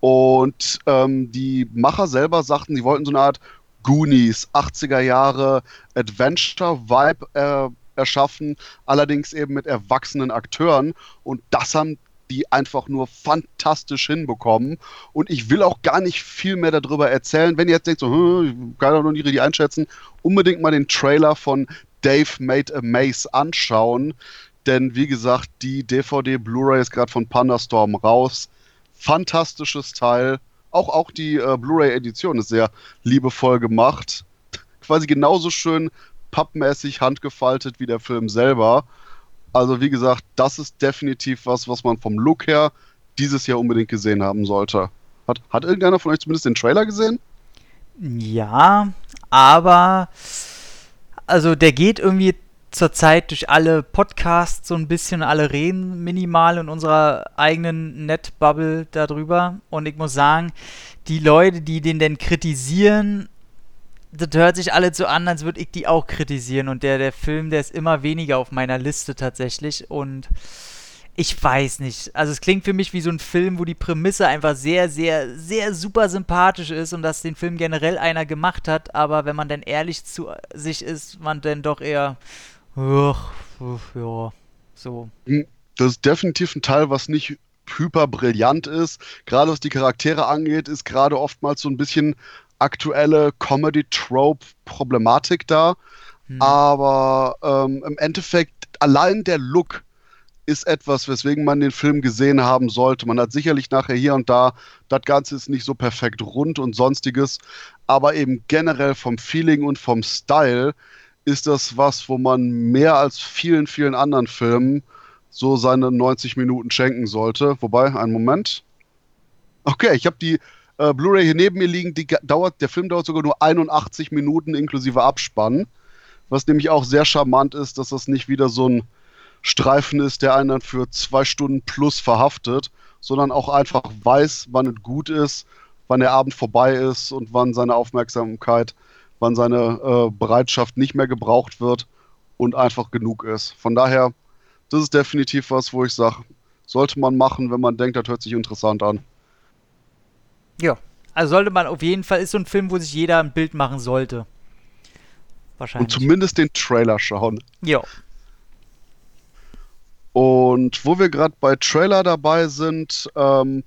Und ähm, die Macher selber sagten, sie wollten so eine Art Goonies, 80er Jahre Adventure-Vibe äh, erschaffen, allerdings eben mit erwachsenen Akteuren. Und das haben die einfach nur fantastisch hinbekommen. Und ich will auch gar nicht viel mehr darüber erzählen. Wenn ihr jetzt denkt, so, hm, kann doch noch nicht richtig einschätzen, unbedingt mal den Trailer von Dave Made a Maze anschauen. Denn wie gesagt, die DVD Blu-ray ist gerade von Pandastorm raus. Fantastisches Teil. Auch, auch die äh, Blu-ray-Edition ist sehr liebevoll gemacht. Quasi genauso schön pappmäßig handgefaltet wie der Film selber. Also wie gesagt, das ist definitiv was, was man vom Look her dieses Jahr unbedingt gesehen haben sollte. Hat, hat irgendeiner von euch zumindest den Trailer gesehen? Ja, aber also der geht irgendwie zurzeit durch alle Podcasts so ein bisschen, alle reden minimal in unserer eigenen Net-Bubble darüber. Und ich muss sagen, die Leute, die den denn kritisieren, das hört sich alle so an, als würde ich die auch kritisieren. Und der, der Film, der ist immer weniger auf meiner Liste tatsächlich. Und ich weiß nicht. Also es klingt für mich wie so ein Film, wo die Prämisse einfach sehr, sehr, sehr super sympathisch ist und dass den Film generell einer gemacht hat. Aber wenn man dann ehrlich zu sich ist, man dann doch eher, ach, ja, so. Das ist definitiv ein Teil, was nicht hyper brillant ist. Gerade was die Charaktere angeht, ist gerade oftmals so ein bisschen aktuelle Comedy-Trope-Problematik da. Hm. Aber ähm, im Endeffekt, allein der Look ist etwas, weswegen man den Film gesehen haben sollte. Man hat sicherlich nachher hier und da, das Ganze ist nicht so perfekt rund und sonstiges, aber eben generell vom Feeling und vom Style ist das was, wo man mehr als vielen, vielen anderen Filmen so seine 90 Minuten schenken sollte. Wobei, einen Moment. Okay, ich habe die äh, Blu-ray hier neben mir liegen, die dauert, der Film dauert sogar nur 81 Minuten inklusive Abspann. Was nämlich auch sehr charmant ist, dass das nicht wieder so ein Streifen ist, der einen dann für zwei Stunden plus verhaftet, sondern auch einfach weiß, wann es gut ist, wann der Abend vorbei ist und wann seine Aufmerksamkeit, wann seine äh, Bereitschaft nicht mehr gebraucht wird und einfach genug ist. Von daher, das ist definitiv was, wo ich sage, sollte man machen, wenn man denkt, das hört sich interessant an. Ja, also sollte man auf jeden Fall, ist so ein Film, wo sich jeder ein Bild machen sollte. Wahrscheinlich. Und zumindest den Trailer schauen. Ja. Und wo wir gerade bei Trailer dabei sind, ähm,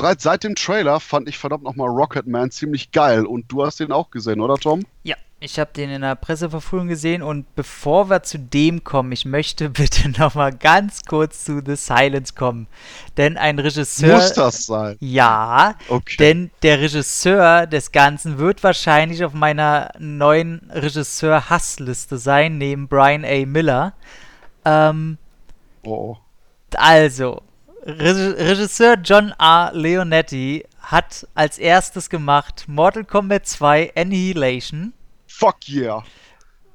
bereits seit dem Trailer fand ich verdammt nochmal Rocketman ziemlich geil. Und du hast den auch gesehen, oder Tom? Ja, ich habe den in der Presseverführung gesehen und bevor wir zu dem kommen, ich möchte bitte nochmal ganz kurz zu The Silence kommen. Denn ein Regisseur. Muss das sein? Ja. Okay. Denn der Regisseur des Ganzen wird wahrscheinlich auf meiner neuen Regisseur-Hassliste sein, neben Brian A. Miller. Ähm, oh. Also, Regisseur John R. Leonetti hat als erstes gemacht Mortal Kombat 2 Annihilation. Fuck yeah.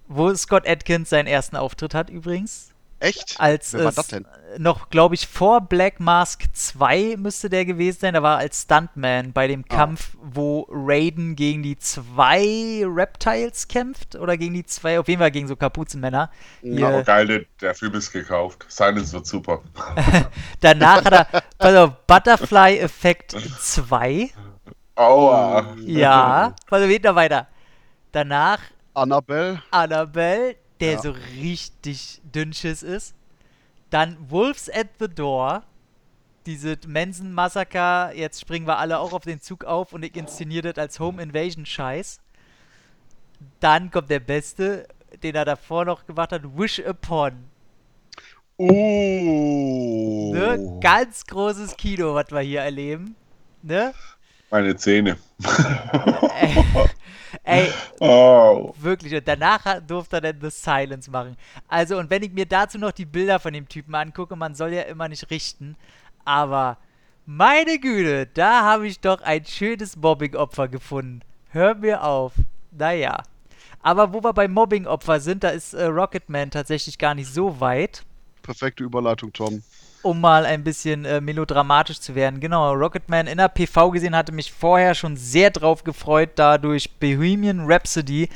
Wo Scott Atkins seinen ersten Auftritt hat übrigens. Echt? Als Wer war das denn? noch, glaube ich, vor Black Mask 2 müsste der gewesen sein. Er war als Stuntman bei dem ah. Kampf, wo Raiden gegen die zwei Reptiles kämpft. Oder gegen die zwei, auf jeden Fall gegen so Kapuzenmänner. Ja, aber geil, der, der Film ist gekauft. Silence wird super. Danach hat er also Butterfly Effect 2. Aua. Ja, also geht noch weiter. Danach Annabelle. Annabelle, der Ja. so richtig dünnschiss ist. Dann Wolves at the Door. Diese Manson Massaker, jetzt springen wir alle auch auf den Zug auf und ich inszeniere das als Home Invasion Scheiß. Dann kommt der Beste, den er davor noch gemacht hat, Wish Upon. Oh. Ne? Ganz großes Kino, was wir hier erleben. Ne? Meine Zähne. Ey, Oh. Wirklich. Und danach durfte er dann The Silence machen. Also, und wenn ich mir dazu noch die Bilder von dem Typen angucke, man soll ja immer nicht richten, aber meine Güte, da habe ich doch ein schönes Mobbing-Opfer gefunden. Hör mir auf. Naja. Aber wo wir bei Mobbing-Opfer sind, da ist äh, Rocketman tatsächlich gar nicht so weit. Perfekte Überleitung, Tom. Um mal ein bisschen äh, melodramatisch zu werden. Genau, Rocketman in der PV gesehen hatte mich vorher schon sehr drauf gefreut, da durch Bohemian Rhapsody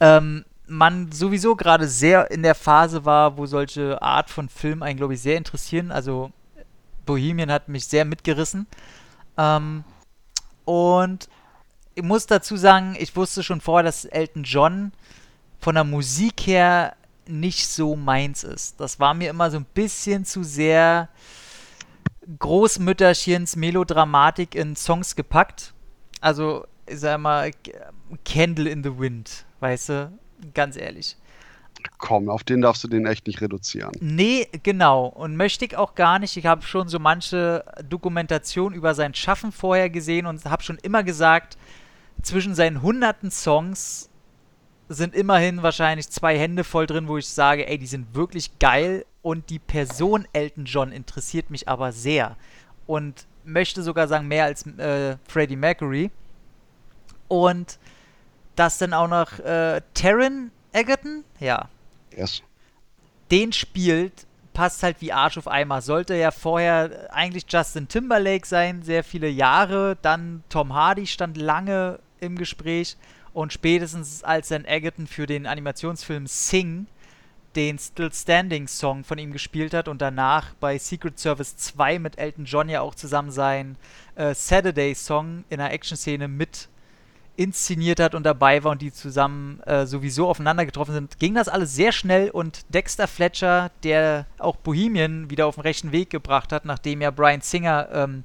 ähm, man sowieso gerade sehr in der Phase war, wo solche Art von Film einen, glaube ich, sehr interessieren. Also Bohemian hat mich sehr mitgerissen. Ähm, und ich muss dazu sagen, ich wusste schon vorher, dass Elton John von der Musik her nicht so meins ist. Das war mir immer so ein bisschen zu sehr Großmütterchens Melodramatik in Songs gepackt. Also, ich sag mal, Candle in the Wind, weißt du? Ganz ehrlich. Komm, auf den darfst du den echt nicht reduzieren. Nee, genau. Und möchte ich auch gar nicht. Ich habe schon so manche Dokumentation über sein Schaffen vorher gesehen und habe schon immer gesagt, zwischen seinen hunderten Songs sind immerhin wahrscheinlich zwei Hände voll drin, wo ich sage, ey, die sind wirklich geil und die Person Elton John interessiert mich aber sehr und möchte sogar sagen mehr als äh, Freddie Mercury und das dann auch noch äh, Taron Egerton, ja, Yes. den spielt, passt halt wie Arsch auf Eimer. Sollte ja vorher eigentlich Justin Timberlake sein, sehr viele Jahre. Dann Tom Hardy stand lange im Gespräch. Und spätestens als dann Egerton für den Animationsfilm Sing den Still Standing Song von ihm gespielt hat und danach bei Secret Service 2 mit Elton John ja auch zusammen sein äh, Saturday Song in der Action-Szene mit inszeniert hat und dabei war und die zusammen äh, sowieso aufeinander getroffen sind, ging das alles sehr schnell und Dexter Fletcher, der auch Bohemian wieder auf den rechten Weg gebracht hat, nachdem ja Brian Singer ähm,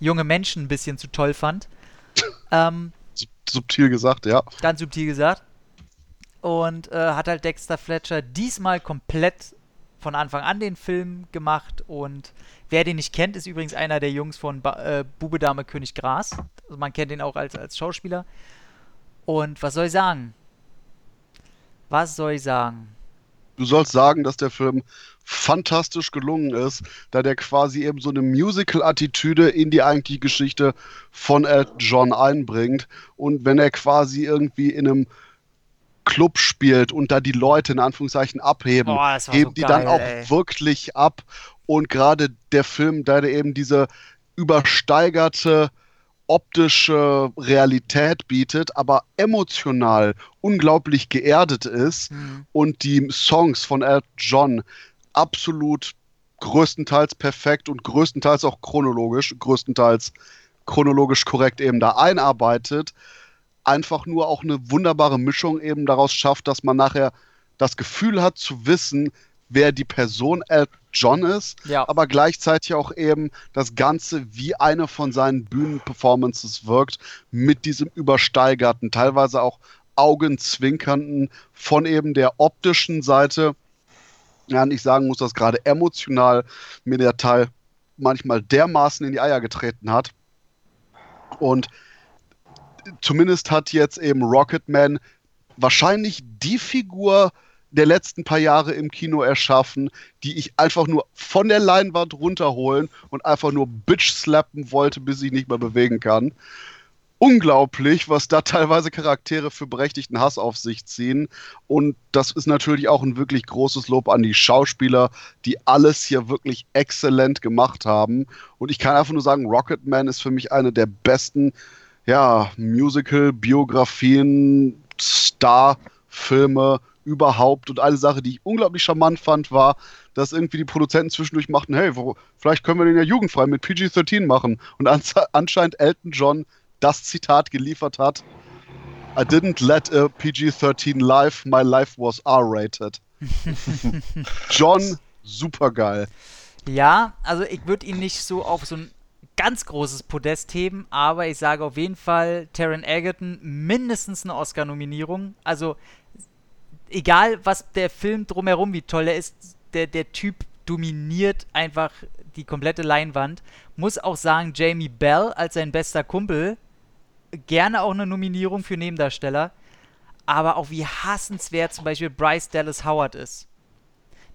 junge Menschen ein bisschen zu toll fand, ähm, Subtil gesagt, ja. ganz subtil gesagt, und äh, hat halt Dexter Fletcher diesmal komplett von Anfang an den Film gemacht und wer den nicht kennt, ist übrigens einer der Jungs von ba äh, Bube Dame König Gras. Also man kennt ihn auch als, als Schauspieler. Und was soll ich sagen? Was soll ich sagen? Du sollst sagen, dass der Film fantastisch gelungen ist, da der quasi eben so eine Musical-Attitüde in die eigentliche Geschichte von Elton John einbringt. Und wenn er quasi irgendwie in einem Club spielt und da die Leute in Anführungszeichen abheben, Boah, heben so die dann geil, auch ey. wirklich ab. Und gerade der Film, da der eben diese übersteigerte optische Realität bietet, aber emotional unglaublich geerdet ist Hm. und die Songs von Elton John absolut größtenteils perfekt und größtenteils auch chronologisch, größtenteils chronologisch korrekt eben da einarbeitet, einfach nur auch eine wunderbare Mischung eben daraus schafft, dass man nachher das Gefühl hat zu wissen, wer die Person Elton John ist, Ja. aber gleichzeitig auch eben das Ganze wie eine von seinen Bühnenperformances wirkt, mit diesem übersteigerten, teilweise auch augenzwinkernden von eben der optischen Seite. Ja, und ich sagen muss, dass gerade emotional mir der Teil manchmal dermaßen in die Eier getreten hat. Und zumindest hat jetzt eben Rocketman wahrscheinlich die Figur der letzten paar Jahre im Kino erschaffen, die ich einfach nur von der Leinwand runterholen und einfach nur bitch slappen wollte, bis ich nicht mehr bewegen kann. Unglaublich, was da teilweise Charaktere für berechtigten Hass auf sich ziehen. Und das ist natürlich auch ein wirklich großes Lob an die Schauspieler, die alles hier wirklich exzellent gemacht haben. Und ich kann einfach nur sagen, Rocketman ist für mich eine der besten ja, Musical-Biografien, Star-Filme überhaupt. Und eine Sache, die ich unglaublich charmant fand, war, dass irgendwie die Produzenten zwischendurch machten, hey, wo, vielleicht können wir den ja jugendfrei mit PG-13 machen. Und anscheinend Elton John das Zitat geliefert hat. I didn't let a PG-13 life, my life was R-rated. John, super geil. Ja, also ich würde ihn nicht so auf so ein ganz großes Podest heben, aber ich sage auf jeden Fall Taron Egerton mindestens eine Oscar-Nominierung. Also egal, was der Film drumherum, wie toll er ist, der, der Typ dominiert einfach die komplette Leinwand. Muss auch sagen, Jamie Bell als sein bester Kumpel, gerne auch eine Nominierung für Nebendarsteller. Aber auch wie hassenswert zum Beispiel Bryce Dallas Howard ist.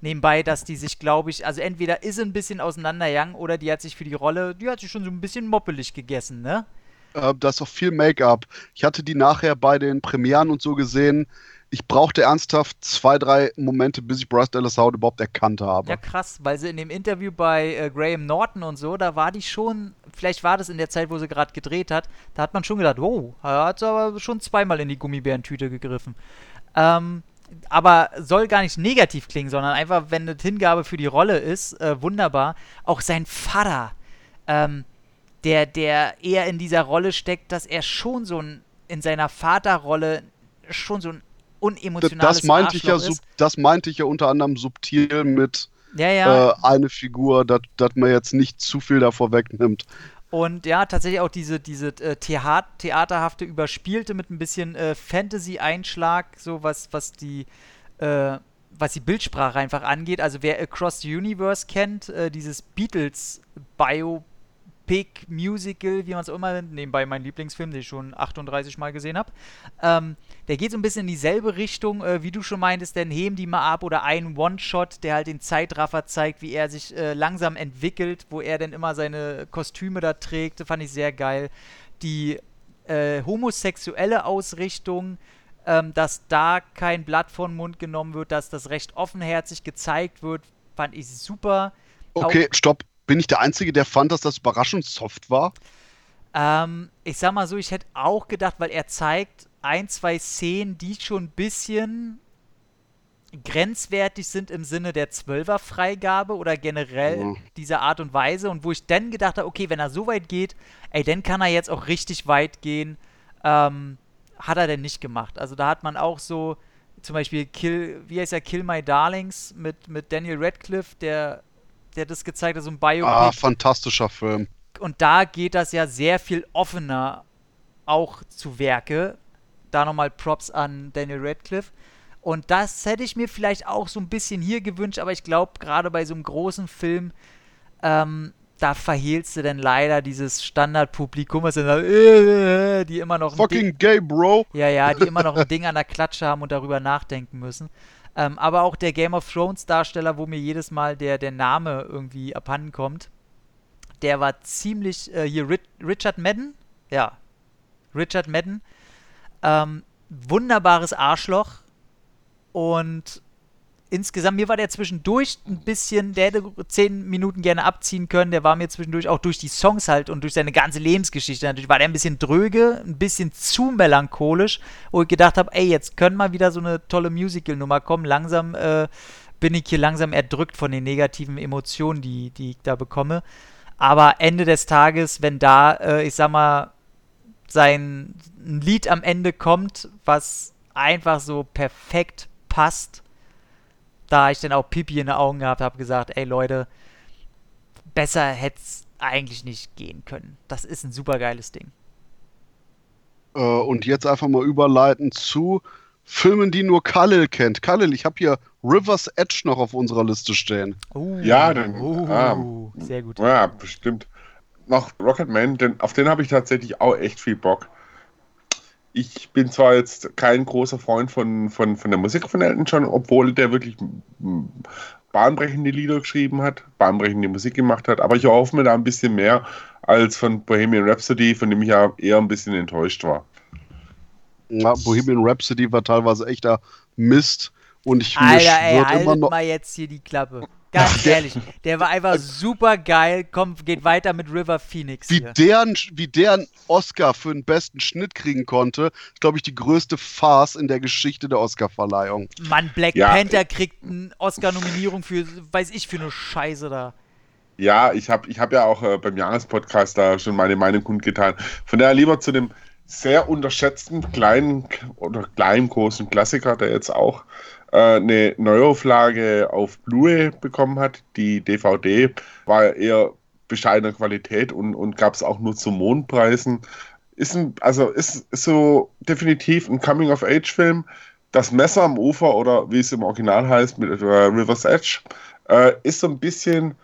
Nebenbei, dass die sich, glaube ich, also entweder ist ein bisschen auseinandergegangen oder die hat sich für die Rolle, die hat sich schon so ein bisschen moppelig gegessen, ne? Äh, da ist auch viel Make-up. Ich hatte die nachher bei den Premieren und so gesehen ich brauchte ernsthaft zwei, drei Momente, bis ich Bryce Dallas Howard überhaupt erkannt habe. Ja, krass, weil sie in dem Interview bei äh, Graham Norton und so, da war die schon, vielleicht war das in der Zeit, wo sie gerade gedreht hat, da hat man schon gedacht, wow, er hat aber schon zweimal in die Gummibärentüte gegriffen. Ähm, aber soll gar nicht negativ klingen, sondern einfach, wenn eine Hingabe für die Rolle ist, äh, wunderbar. Auch sein Vater, ähm, der, der eher in dieser Rolle steckt, dass er schon so ein, in seiner Vaterrolle schon so ein unemotionales das meinte ich ja ist. Das meinte ich ja unter anderem subtil mit ja, ja. Äh, eine Figur, dass man jetzt nicht zu viel davor wegnimmt. Und ja, tatsächlich auch diese, diese äh, theaterhafte, überspielte mit ein bisschen äh, Fantasy-Einschlag, so was, was die, äh, was die Bildsprache einfach angeht. Also wer Across the Universe kennt, äh, dieses Beatles-Bio Epic Musical, wie man es immer nennt, nebenbei mein Lieblingsfilm, den ich schon 38 Mal gesehen habe. Ähm, der geht so ein bisschen in dieselbe Richtung, äh, wie du schon meintest, denn heben die mal ab oder ein One-Shot, der halt den Zeitraffer zeigt, wie er sich äh, langsam entwickelt, wo er dann immer seine Kostüme da trägt, fand ich sehr geil. Die äh, homosexuelle Ausrichtung, ähm, dass da kein Blatt von Mund genommen wird, dass das recht offenherzig gezeigt wird, fand ich super. Okay, Auch stopp bin ich der Einzige, der fand, dass das überraschungssoft war? Ähm, ich sag mal so, ich hätte auch gedacht, weil er zeigt ein, zwei Szenen, die schon ein bisschen grenzwertig sind im Sinne der Zwölfer-Freigabe oder generell ja. dieser Art und Weise. Und wo ich dann gedacht habe, okay, wenn er so weit geht, ey, dann kann er jetzt auch richtig weit gehen. Ähm, hat er denn nicht gemacht. Also da hat man auch so, zum Beispiel Kill, wie heißt er, Kill My Darlings mit, mit Daniel Radcliffe, der der das gezeigt hat, so ein Biopic. Ah, fantastischer Film. Und da geht das ja sehr viel offener auch zu Werke. Da nochmal Props an Daniel Radcliffe. Und das hätte ich mir vielleicht auch so ein bisschen hier gewünscht, aber ich glaube, gerade bei so einem großen Film, ähm, da verhehlst du denn leider dieses Standardpublikum, was dann äh, die immer noch. Fucking gay, Bro! Ja, ja, die immer noch ein Ding an der Klatsche haben und darüber nachdenken müssen. Ähm, aber auch der Game of Thrones Darsteller, wo mir jedes Mal der, der Name irgendwie abhanden kommt, der war ziemlich, äh, hier Richard Madden, ja, Richard Madden, ähm, wunderbares Arschloch. Und insgesamt, mir war der zwischendurch ein bisschen, der hätte zehn Minuten gerne abziehen können, der war mir zwischendurch auch durch die Songs halt und durch seine ganze Lebensgeschichte natürlich, war der ein bisschen dröge, ein bisschen zu melancholisch, wo ich gedacht habe, ey, jetzt können mal wieder so eine tolle Musical-Nummer kommen, langsam äh, bin ich hier langsam erdrückt von den negativen Emotionen, die, die ich da bekomme. Aber Ende des Tages, wenn da, äh, ich sag mal, sein Lied am Ende kommt, was einfach so perfekt passt, da ich dann auch Pipi in den Augen gehabt habe, gesagt, ey Leute, besser hätte es eigentlich nicht gehen können. Das ist ein super geiles Ding. Äh, und jetzt einfach mal überleiten zu Filmen, die nur Khalil kennt. Khalil, ich habe hier River's Edge noch auf unserer Liste stehen. Uh, ja, dann. Uh, ah, sehr gut. Ja, bestimmt. Noch Rocketman, denn auf den habe ich tatsächlich auch echt viel Bock ich bin zwar jetzt kein großer Freund von, von, von der Musik von Elton John, obwohl der wirklich bahnbrechende Lieder geschrieben hat, bahnbrechende Musik gemacht hat, aber ich erhoffe mir da ein bisschen mehr als von Bohemian Rhapsody, von dem ich ja eher ein bisschen enttäuscht war. Ja, Bohemian Rhapsody war teilweise echter Mist und ich Alter, ey, immer noch mal jetzt hier die Klappe. Ganz ehrlich, der war einfach super geil. Komm, geht weiter mit River Phoenix. Wie der, wie der einen Oscar für den besten Schnitt kriegen konnte, ist, glaube ich, die größte Farce in der Geschichte der Oscarverleihung. Mann, Black ja. Panther kriegt eine Oscar-Nominierung für, weiß ich, für eine Scheiße da. Ja, ich habe ich hab ja auch äh, beim Jahrespodcast da schon meine Meinung kundgetan. Von daher lieber zu dem sehr unterschätzten kleinen oder kleinen großen Klassiker, der jetzt auch äh, eine Neuauflage auf Blu-ray bekommen hat. Die DVD war eher bescheidener Qualität und, und gab es auch nur zu Mondpreisen. Ist ein, also ist, ist so definitiv ein Coming-of-Age-Film. Das Messer am Ufer oder wie es im Original heißt mit äh, River's Edge äh, ist so ein bisschen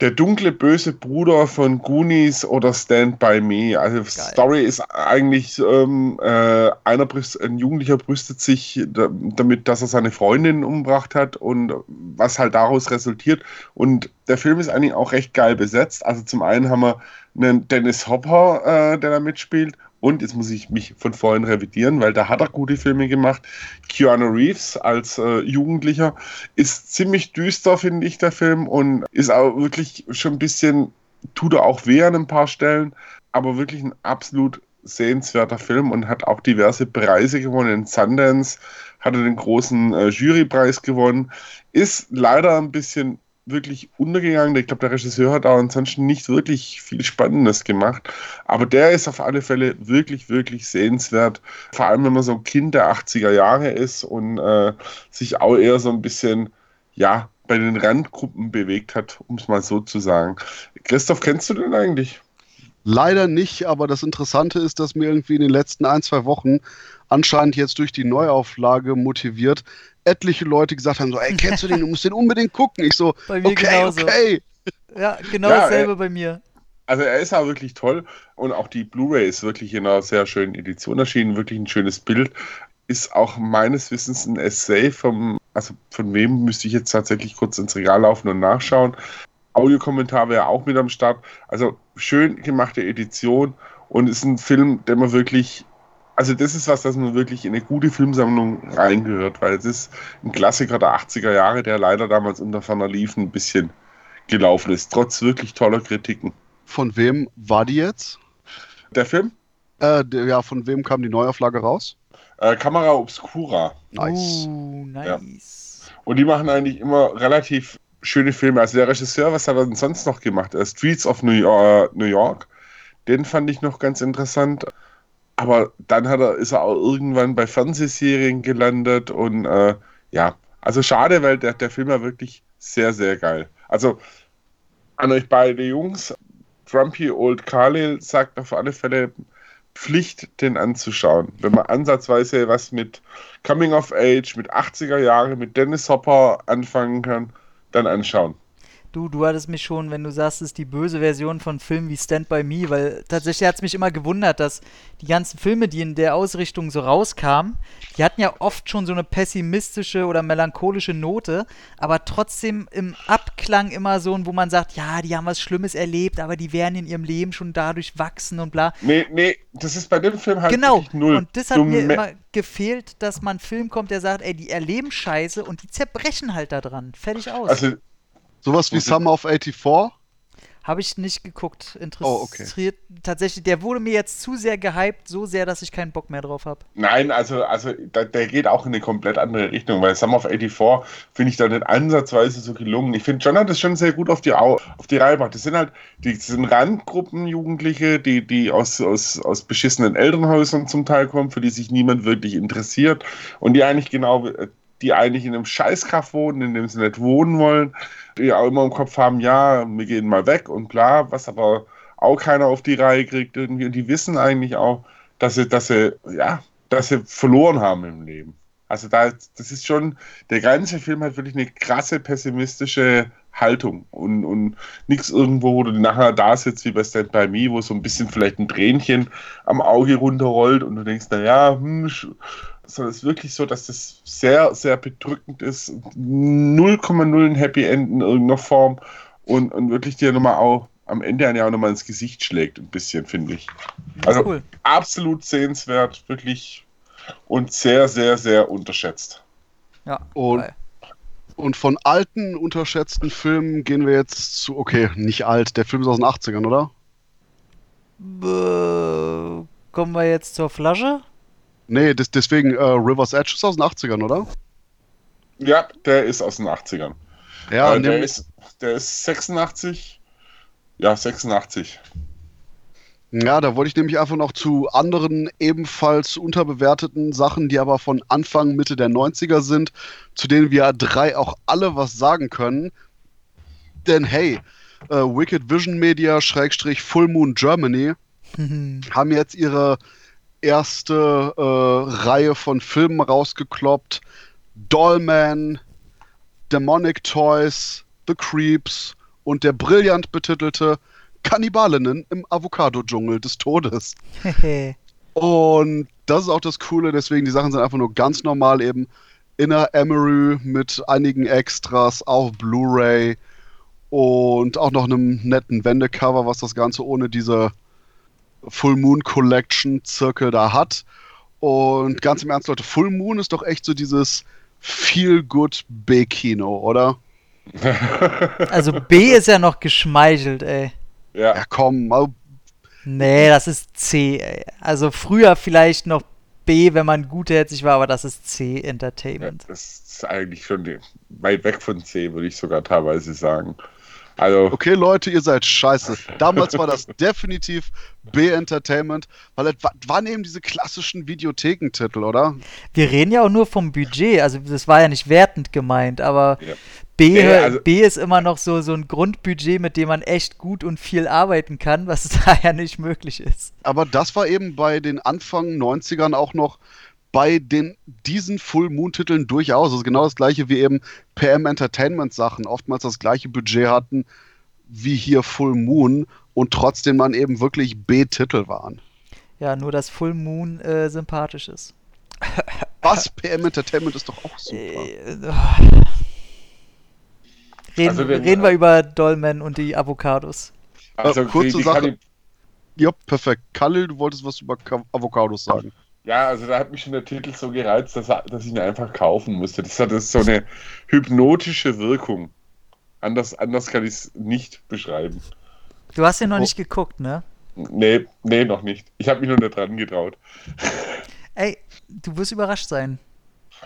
der dunkle böse Bruder von Goonies oder Stand By Me. Also Geil. Story ist eigentlich ähm, äh, einer ein Jugendlicher brüstet sich damit, dass er seine Freundin umgebracht hat und was halt daraus resultiert. Und der Film ist eigentlich auch recht geil besetzt. Also zum einen haben wir einen Dennis Hopper, äh, der da mitspielt und jetzt muss ich mich von vorhin revidieren, weil da hat er gute Filme gemacht. Keanu Reeves als äh, Jugendlicher ist ziemlich düster, finde ich, der Film. Und ist auch wirklich schon ein bisschen, tut er auch weh an ein paar Stellen. Aber wirklich ein absolut sehenswerter Film und hat auch diverse Preise gewonnen. In Sundance hat er den großen äh, Jurypreis gewonnen. Ist leider ein bisschen wirklich untergegangen. Ich glaube, der Regisseur hat auch ansonsten nicht wirklich viel Spannendes gemacht. Aber der ist auf alle Fälle wirklich, wirklich sehenswert. Vor allem, wenn man so ein Kind der 80er Jahre ist und äh, sich auch eher so ein bisschen, ja, bei den Randgruppen bewegt hat, um es mal so zu sagen. Christoph, kennst du den eigentlich? Leider nicht, aber das Interessante ist, dass mir irgendwie in den letzten ein, zwei Wochen anscheinend jetzt durch die Neuauflage motiviert etliche Leute gesagt haben, so, ey, kennst du den, du musst den unbedingt gucken. Ich so, bei mir okay, genauso. okay. Ja, genau ja, dasselbe äh, bei mir. Also er ist auch wirklich toll und auch die Blu-ray ist wirklich in einer sehr schönen Edition erschienen, wirklich ein schönes Bild. Ist auch meines Wissens ein Essay vom, also von wem müsste ich jetzt tatsächlich kurz ins Regal laufen und nachschauen. Audiokommentar wäre auch mit am Start. Also schön gemachte Edition und ist ein Film, der man wirklich also das ist was, das man wirklich in eine gute Filmsammlung reingehört, weil es ist ein Klassiker der 80er Jahre, der leider damals unter Ferner Liefen ein bisschen gelaufen ist, trotz wirklich toller Kritiken. Von wem war die jetzt? Der Film? Äh, der, ja, von wem kam die Neuauflage raus? Äh, Kamera Obscura. Nice. Uh, nice. Ja. Und die machen eigentlich immer relativ schöne Filme. Also der Regisseur, was hat er denn sonst noch gemacht? Uh, Streets of New York, New York. Den fand ich noch ganz interessant aber dann hat er, ist er auch irgendwann bei Fernsehserien gelandet und äh, ja, also schade, weil der, der Film war wirklich sehr, sehr geil. Also an euch beide Jungs, Trumpy Old Carlil sagt auf alle Fälle Pflicht, den anzuschauen. Wenn man ansatzweise was mit Coming of Age, mit 80er Jahre, mit Dennis Hopper anfangen kann, dann anschauen. Du, du hattest mich schon, wenn du sagst, es ist die böse Version von Filmen wie Stand By Me, weil tatsächlich hat es mich immer gewundert, dass die ganzen Filme, die in der Ausrichtung so rauskamen, die hatten ja oft schon so eine pessimistische oder melancholische Note, aber trotzdem im Abklang immer so, wo man sagt, ja, die haben was Schlimmes erlebt, aber die werden in ihrem Leben schon dadurch wachsen und bla. Nee, nee, das ist bei dem Film halt genau. null. Und das hat mir immer gefehlt, dass man einen Film kommt, der sagt, ey, die erleben Scheiße und die zerbrechen halt da dran. Fertig aus. Also Sowas wie Summer of 84? Habe ich nicht geguckt. Interessiert. Oh, okay. Tatsächlich, der wurde mir jetzt zu sehr gehypt, so sehr, dass ich keinen Bock mehr drauf habe. Nein, also, also der, der, geht auch in eine komplett andere Richtung, weil Summer of 84 finde ich da nicht ansatzweise so gelungen. Ich finde, John hat das schon sehr gut auf die, auf die Reihe gemacht. Das sind halt, die sind Randgruppen Jugendliche, die, die aus, aus, aus beschissenen Elternhäusern zum Teil kommen, für die sich niemand wirklich interessiert und die eigentlich genau, die eigentlich in einem Scheißkaff wohnen, in dem sie nicht wohnen wollen die auch immer im Kopf haben, ja, wir gehen mal weg und bla, was aber auch keiner auf die Reihe kriegt irgendwie. Und die wissen eigentlich auch, dass sie, dass sie, ja, dass sie verloren haben im Leben. Also da, das ist schon, der ganze Film hat wirklich eine krasse pessimistische Haltung und, und nichts irgendwo, wo du nachher da sitzt wie bei Stand By Me, wo so ein bisschen vielleicht ein Tränchen am Auge runterrollt und du denkst, naja, hm, sondern es ist wirklich so, dass das sehr, sehr bedrückend ist. 0,0 ein Happy End in irgendeiner Form und, und wirklich dir nochmal auch am Ende ja auch nochmal ins Gesicht schlägt, ein bisschen, finde ich. Also cool. absolut sehenswert, wirklich und sehr, sehr, sehr unterschätzt. Ja. Und, und von alten, unterschätzten Filmen gehen wir jetzt zu, okay, nicht alt, der Film ist aus den 80ern, oder? Kommen wir jetzt zur Flasche? Nee, das, deswegen äh, River's Edge ist aus den 80ern, oder? Ja, der ist aus den 80ern. Ja, äh, der, ist, der ist 86. Ja, 86. Ja, da wollte ich nämlich einfach noch zu anderen ebenfalls unterbewerteten Sachen, die aber von Anfang, Mitte der 90er sind, zu denen wir drei auch alle was sagen können. Denn hey, äh, Wicked Vision Media, Schrägstrich Full Moon Germany, haben jetzt ihre erste äh, Reihe von Filmen rausgekloppt. Dollman, Demonic Toys, The Creeps und der brillant betitelte Kannibalinnen im Avocado-Dschungel des Todes. und das ist auch das Coole, deswegen die Sachen sind einfach nur ganz normal eben Inner Emery mit einigen Extras auf Blu-ray und auch noch einem netten Wendecover, was das Ganze ohne diese Full Moon Collection Zirkel da hat. Und ganz im Ernst, Leute, Full Moon ist doch echt so dieses Feel-Good B-Kino, oder? Also B ist ja noch geschmeichelt, ey. Ja, ja komm, mal. Nee, das ist C, ey. Also früher vielleicht noch B, wenn man gutherzig war, aber das ist C Entertainment. Ja, das ist eigentlich schon weit weg von C, würde ich sogar teilweise sagen. Also, okay, Leute, ihr seid scheiße. Damals war das definitiv B-Entertainment, weil es waren eben diese klassischen Videothekentitel, oder? Wir reden ja auch nur vom Budget, also das war ja nicht wertend gemeint, aber ja. B, ja, also, B ist immer noch so, so ein Grundbudget, mit dem man echt gut und viel arbeiten kann, was da ja nicht möglich ist. Aber das war eben bei den Anfang 90ern auch noch bei den, diesen Full Moon-Titeln durchaus. Also genau das gleiche wie eben PM Entertainment Sachen, oftmals das gleiche Budget hatten wie hier Full Moon und trotzdem man eben wirklich B-Titel waren. Ja, nur dass Full Moon äh, sympathisch ist. Was? PM Entertainment ist doch auch super. Äh, reden, also wenn, reden wir über Dolmen und die Avocados. Also äh, kurze die, die Sache. Ja, perfekt. Kalle, du wolltest was über Avocados sagen. Ja, also da hat mich schon der Titel so gereizt, dass, dass ich ihn einfach kaufen musste. Das hat so eine hypnotische Wirkung. Anders, anders kann ich es nicht beschreiben. Du hast ihn noch oh. nicht geguckt, ne? Nee, nee, noch nicht. Ich habe mich nur nicht dran getraut. Ey, du wirst überrascht sein.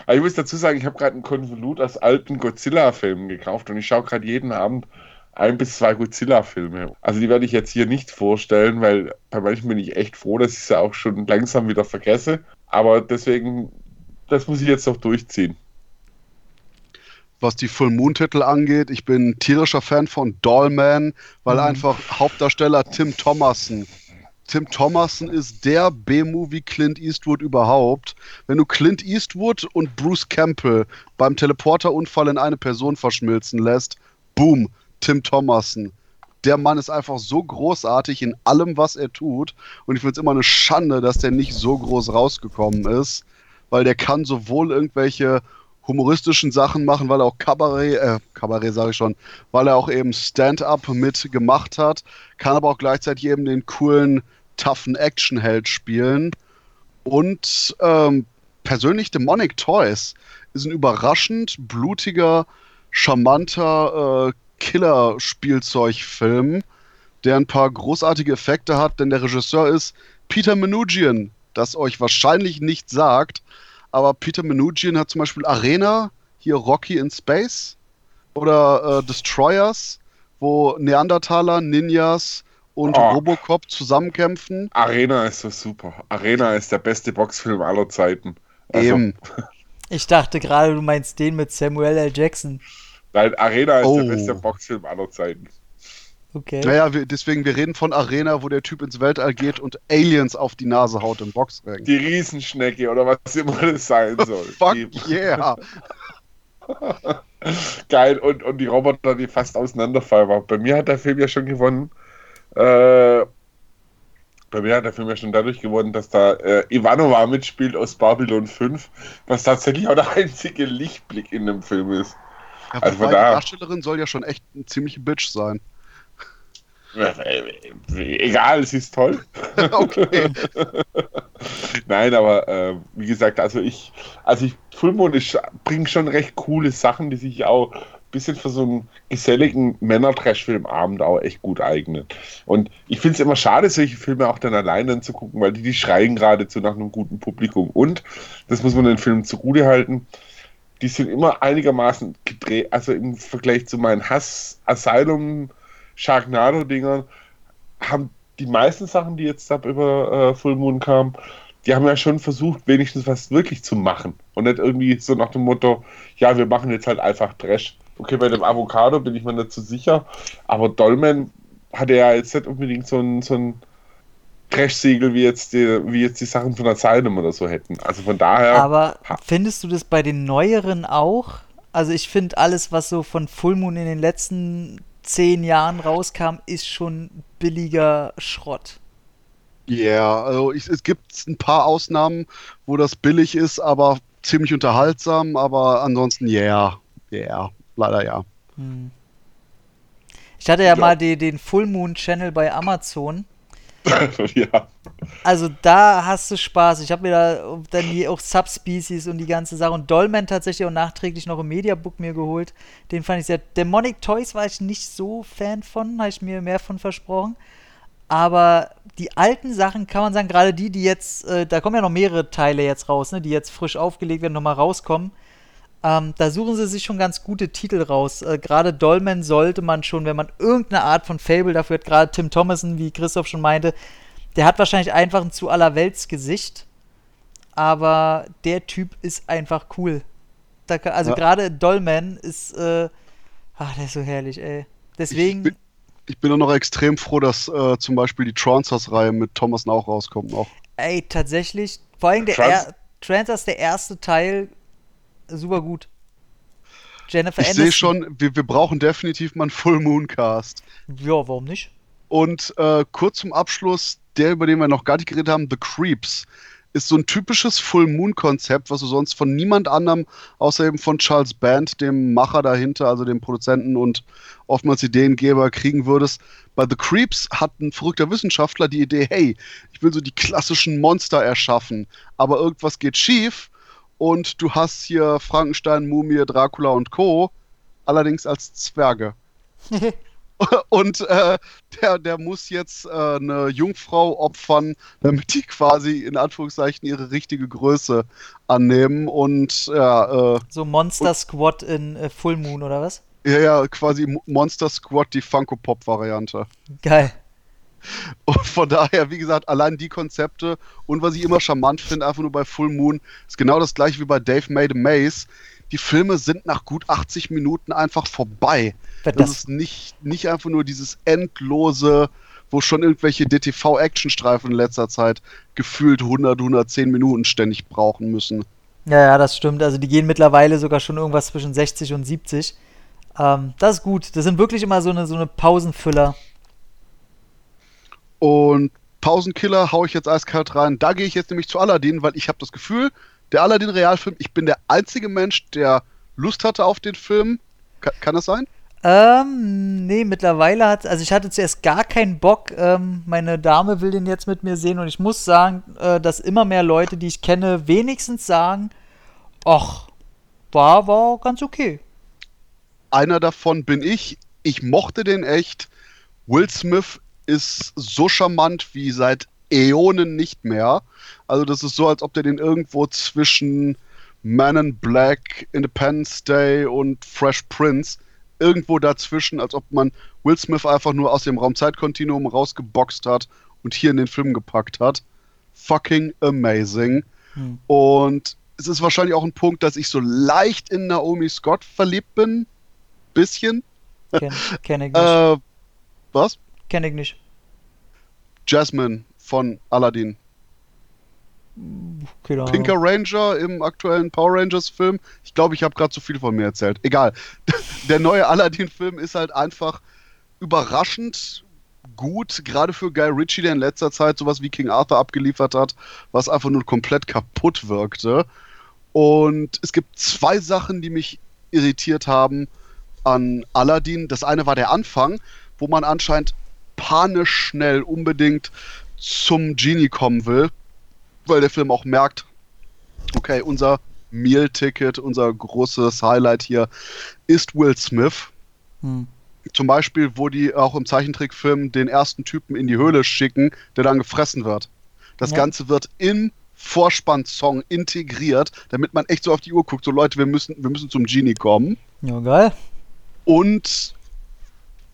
Aber ich muss dazu sagen, ich habe gerade ein Konvolut aus alten Godzilla-Filmen gekauft und ich schaue gerade jeden Abend ein bis zwei Godzilla-Filme. Also die werde ich jetzt hier nicht vorstellen, weil bei manchen bin ich echt froh, dass ich sie auch schon langsam wieder vergesse. Aber deswegen, das muss ich jetzt noch durchziehen. Was die Full Moon-Titel angeht, ich bin tierischer Fan von Dollman, weil mhm. einfach Hauptdarsteller Tim Thomason Tim Thomason ist der B-Movie Clint Eastwood überhaupt. Wenn du Clint Eastwood und Bruce Campbell beim Teleporterunfall in eine Person verschmilzen lässt, boom, Tim Thomason. Der Mann ist einfach so großartig in allem, was er tut. Und ich finde es immer eine Schande, dass der nicht so groß rausgekommen ist, weil der kann sowohl irgendwelche humoristischen Sachen machen, weil er auch Kabarett, äh, Kabarett sage ich schon, weil er auch eben Stand-up mitgemacht hat, kann aber auch gleichzeitig eben den coolen, toughen Action-Held spielen. Und ähm, persönlich Demonic Toys ist ein überraschend blutiger, charmanter äh, Killer-Spielzeugfilm, der ein paar großartige Effekte hat, denn der Regisseur ist Peter Menugian, das euch wahrscheinlich nicht sagt, aber Peter Menugian hat zum Beispiel Arena, hier Rocky in Space oder äh, Destroyers, wo Neandertaler, Ninjas und oh. Robocop zusammenkämpfen. Arena ist so super. Arena ist der beste Boxfilm aller Zeiten. Also. Eben. Ich dachte gerade, du meinst den mit Samuel L. Jackson. Nein, Arena ist oh. der beste Boxfilm aller Zeiten. Okay. Naja, wir, deswegen, wir reden von Arena, wo der Typ ins Weltall geht und Aliens auf die Nase haut im Boxring. Die Riesenschnecke oder was immer das sein soll. Fuck yeah! Geil, und, und die Roboter, die fast auseinanderfallen. Bei mir hat der Film ja schon gewonnen. Äh, bei mir hat der Film ja schon dadurch gewonnen, dass da äh, Ivanova mitspielt aus Babylon 5, was tatsächlich auch der einzige Lichtblick in dem Film ist. Ja, also die Darstellerin soll ja schon echt ein ziemliche Bitch sein. Egal, sie ist toll. okay. Nein, aber äh, wie gesagt, also ich, also ich, Fullmond bringt schon recht coole Sachen, die sich auch ein bisschen für so einen geselligen Männer-Trash-Filmabend auch echt gut eignen. Und ich finde es immer schade, solche Filme auch dann alleine anzugucken, weil die, die schreien geradezu nach einem guten Publikum. Und, das muss man den Film zugute halten, die sind immer einigermaßen gedreht, also im Vergleich zu meinen Hass-Asylum- Sharknado-Dingern, haben die meisten Sachen, die jetzt ab über äh, Full Moon kamen, die haben ja schon versucht, wenigstens was wirklich zu machen. Und nicht irgendwie so nach dem Motto, ja, wir machen jetzt halt einfach Trash. Okay, bei dem Avocado bin ich mir nicht so sicher, aber Dolmen hatte ja jetzt nicht unbedingt so ein, so ein Trash-Siegel wie jetzt, die, wie jetzt die Sachen von der Zeitung oder so hätten. Also von daher. Aber findest du das bei den neueren auch? Also ich finde alles, was so von Full Moon in den letzten zehn Jahren rauskam, ist schon billiger Schrott. Ja, yeah, also ich, es gibt ein paar Ausnahmen, wo das billig ist, aber ziemlich unterhaltsam, aber ansonsten ja, yeah, ja, yeah, leider ja. Hm. Ich hatte ja, ja. mal die, den Full Moon Channel bei Amazon. ja. Also da hast du Spaß. Ich habe mir da dann die, auch Subspecies und die ganze Sache und Dolmen tatsächlich auch nachträglich noch im Mediabook mir geholt. Den fand ich sehr. Demonic Toys war ich nicht so Fan von, habe ich mir mehr von versprochen. Aber die alten Sachen kann man sagen, gerade die, die jetzt, äh, da kommen ja noch mehrere Teile jetzt raus, ne, die jetzt frisch aufgelegt werden, nochmal rauskommen. Ähm, da suchen sie sich schon ganz gute Titel raus. Äh, gerade Dolmen sollte man schon, wenn man irgendeine Art von Fable dafür hat, gerade Tim Thomason, wie Christoph schon meinte, der hat wahrscheinlich einfach ein zu allerwelts Gesicht. Aber der Typ ist einfach cool. Da, also ja. gerade Dolmen ist, äh, ach, der ist so herrlich, ey. Deswegen. Ich bin, ich bin auch noch extrem froh, dass äh, zum Beispiel die Transers-Reihe mit Thomason auch rauskommt noch. Ey, tatsächlich. Vor allem der Trans er Transers, der erste Teil, super gut. Jennifer ich sehe schon, wir, wir brauchen definitiv mal einen Full Moon Cast. Ja, warum nicht? Und äh, kurz zum Abschluss, der, über den wir noch gar nicht geredet haben, The Creeps, ist so ein typisches Full Moon Konzept, was du sonst von niemand anderem, außer eben von Charles Band, dem Macher dahinter, also dem Produzenten und oftmals Ideengeber, kriegen würdest. Bei The Creeps hat ein verrückter Wissenschaftler die Idee, hey, ich will so die klassischen Monster erschaffen, aber irgendwas geht schief und du hast hier Frankenstein, Mumie, Dracula und Co. Allerdings als Zwerge. und äh, der, der muss jetzt äh, eine Jungfrau opfern, damit die quasi in Anführungszeichen ihre richtige Größe annehmen und ja. Äh, so Monster Squad in äh, Full Moon oder was? Ja, ja, quasi Monster Squad, die Funko Pop Variante. Geil. Und von daher, wie gesagt, allein die Konzepte und was ich immer charmant finde, einfach nur bei Full Moon, ist genau das gleiche wie bei Dave Made a Maze. Die Filme sind nach gut 80 Minuten einfach vorbei. Das, das ist nicht, nicht einfach nur dieses endlose, wo schon irgendwelche DTV-Actionstreifen in letzter Zeit gefühlt 100, 110 Minuten ständig brauchen müssen. Ja, ja, das stimmt. Also die gehen mittlerweile sogar schon irgendwas zwischen 60 und 70. Ähm, das ist gut. Das sind wirklich immer so eine, so eine Pausenfüller. Und Pausenkiller haue ich jetzt eiskalt rein. Da gehe ich jetzt nämlich zu Aladdin, weil ich habe das Gefühl, der Aladdin-Realfilm, ich bin der einzige Mensch, der Lust hatte auf den Film. Ka kann das sein? Ähm, nee, mittlerweile hat, also ich hatte zuerst gar keinen Bock. Ähm, meine Dame will den jetzt mit mir sehen und ich muss sagen, äh, dass immer mehr Leute, die ich kenne, wenigstens sagen, ach, war, war ganz okay. Einer davon bin ich. Ich mochte den echt. Will Smith ist so charmant wie seit Äonen nicht mehr. Also das ist so, als ob der den irgendwo zwischen Man in Black, Independence Day und Fresh Prince irgendwo dazwischen, als ob man Will Smith einfach nur aus dem Raumzeitkontinuum rausgeboxt hat und hier in den Film gepackt hat. Fucking amazing. Hm. Und es ist wahrscheinlich auch ein Punkt, dass ich so leicht in Naomi Scott verliebt bin. Bisschen. Kenn, kenn ich nicht. äh, was? Kenne ich nicht. Jasmine von Aladdin. Keine Pinker Ranger im aktuellen Power Rangers Film. Ich glaube, ich habe gerade zu viel von mir erzählt. Egal. Der neue Aladdin-Film ist halt einfach überraschend gut, gerade für Guy Ritchie, der in letzter Zeit sowas wie King Arthur abgeliefert hat, was einfach nur komplett kaputt wirkte. Und es gibt zwei Sachen, die mich irritiert haben an Aladdin. Das eine war der Anfang, wo man anscheinend panisch schnell unbedingt zum Genie kommen will, weil der Film auch merkt, okay, unser Meal-Ticket, unser großes Highlight hier ist Will Smith. Hm. Zum Beispiel, wo die auch im Zeichentrickfilm den ersten Typen in die Höhle schicken, der dann gefressen wird. Das ja. Ganze wird im Vorspannsong integriert, damit man echt so auf die Uhr guckt, so Leute, wir müssen, wir müssen zum Genie kommen. Ja, geil. Und